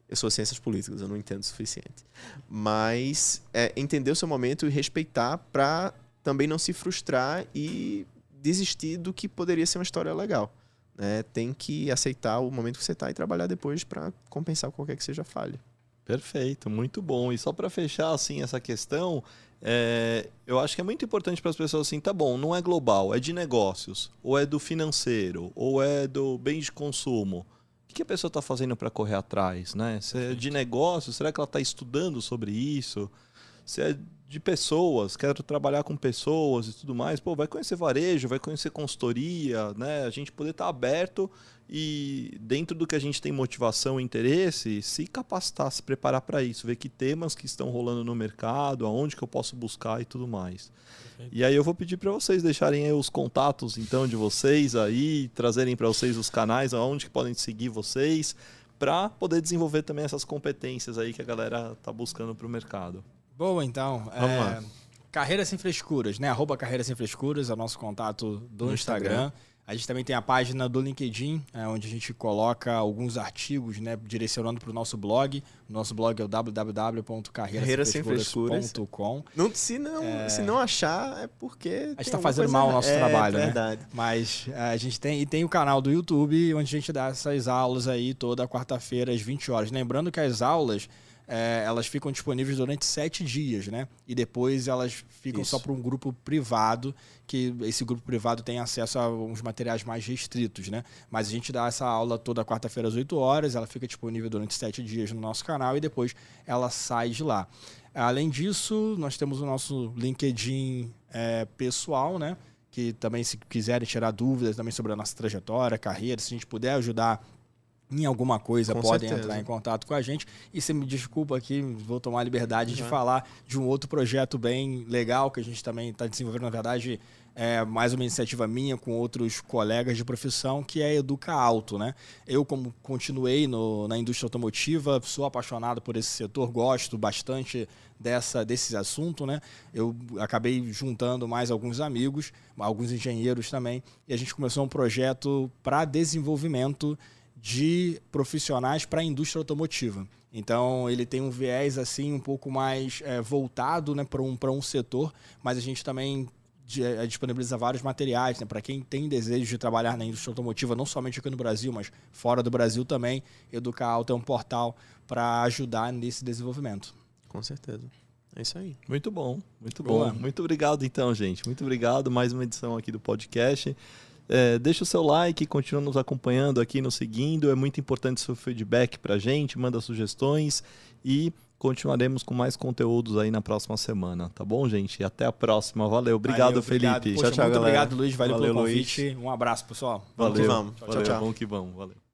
Eu sou ciências políticas, eu não entendo o suficiente. Mas é, entender o seu momento e respeitar para também não se frustrar e desistir do que poderia ser uma história legal. Né? Tem que aceitar o momento que você está e trabalhar depois para compensar qualquer que seja a falha. Perfeito, muito bom. E só para fechar assim essa questão, é, eu acho que é muito importante para as pessoas assim, tá bom, não é global, é de negócios, ou é do financeiro, ou é do bem de consumo. O que a pessoa está fazendo para correr atrás, né? Se é de negócios, será que ela está estudando sobre isso? Se é de pessoas, quero trabalhar com pessoas e tudo mais, pô, vai conhecer varejo, vai conhecer consultoria, né? A gente poder estar tá aberto e dentro do que a gente tem motivação e interesse, se capacitar, se preparar para isso, ver que temas que estão rolando no mercado, aonde que eu posso buscar e tudo mais. Perfeito. E aí eu vou pedir para vocês deixarem os contatos então de vocês aí, trazerem para vocês os canais aonde que podem seguir vocês para poder desenvolver também essas competências aí que a galera tá buscando para o mercado. Boa, então. Vamos é, lá. Carreira Sem Frescuras, né? Arroba Carreira Sem Frescuras é o nosso contato do Instagram. Instagram. A gente também tem a página do LinkedIn, é, onde a gente coloca alguns artigos, né, direcionando para o nosso blog. O nosso blog é o www.carreirasemfrescuras.com. Não, se, não, é... se não achar, é porque. A gente está fazendo mal o nosso é, trabalho, né? verdade. né? Mas é, a gente tem. E tem o canal do YouTube, onde a gente dá essas aulas aí toda quarta-feira, às 20 horas. Lembrando que as aulas é, elas ficam disponíveis durante sete dias, né? E depois elas ficam Isso. só para um grupo privado, que esse grupo privado tem acesso a uns materiais mais restritos, né? Mas a gente dá essa aula toda quarta-feira às 8 horas, ela fica disponível durante sete dias no nosso canal e depois ela sai de lá. Além disso, nós temos o nosso LinkedIn é, pessoal, né? Que também, se quiserem tirar dúvidas também sobre a nossa trajetória, carreira, se a gente puder ajudar em alguma coisa com podem certeza. entrar em contato com a gente. E você me desculpa aqui, vou tomar a liberdade uhum. de falar de um outro projeto bem legal que a gente também está desenvolvendo, na verdade, é mais uma iniciativa minha com outros colegas de profissão, que é Educa Alto. Né? Eu, como continuei no, na indústria automotiva, sou apaixonado por esse setor, gosto bastante dessa, desse assunto. Né? Eu acabei juntando mais alguns amigos, alguns engenheiros também, e a gente começou um projeto para desenvolvimento de profissionais para a indústria automotiva. Então ele tem um viés assim um pouco mais é, voltado né, para um, um setor, mas a gente também é, disponibiliza vários materiais né, para quem tem desejo de trabalhar na indústria automotiva, não somente aqui no Brasil, mas fora do Brasil também. Educar Alto é um portal para ajudar nesse desenvolvimento. Com certeza. É isso aí. Muito bom, muito Boa. bom. Muito obrigado então, gente. Muito obrigado. Mais uma edição aqui do podcast. É, deixa o seu like, continua nos acompanhando aqui, nos seguindo. É muito importante seu feedback para a gente, manda sugestões e continuaremos com mais conteúdos aí na próxima semana, tá bom, gente? E até a próxima. Valeu. Obrigado, Valeu, Felipe. Obrigado. Poxa, tchau, tchau, muito galera. obrigado, Luiz. Valeu, Valeu pelo convite. Luiz. Um abraço, pessoal. Valeu. Vamos que vamos. Tchau, Valeu, tchau. Vamos que vamos. Valeu.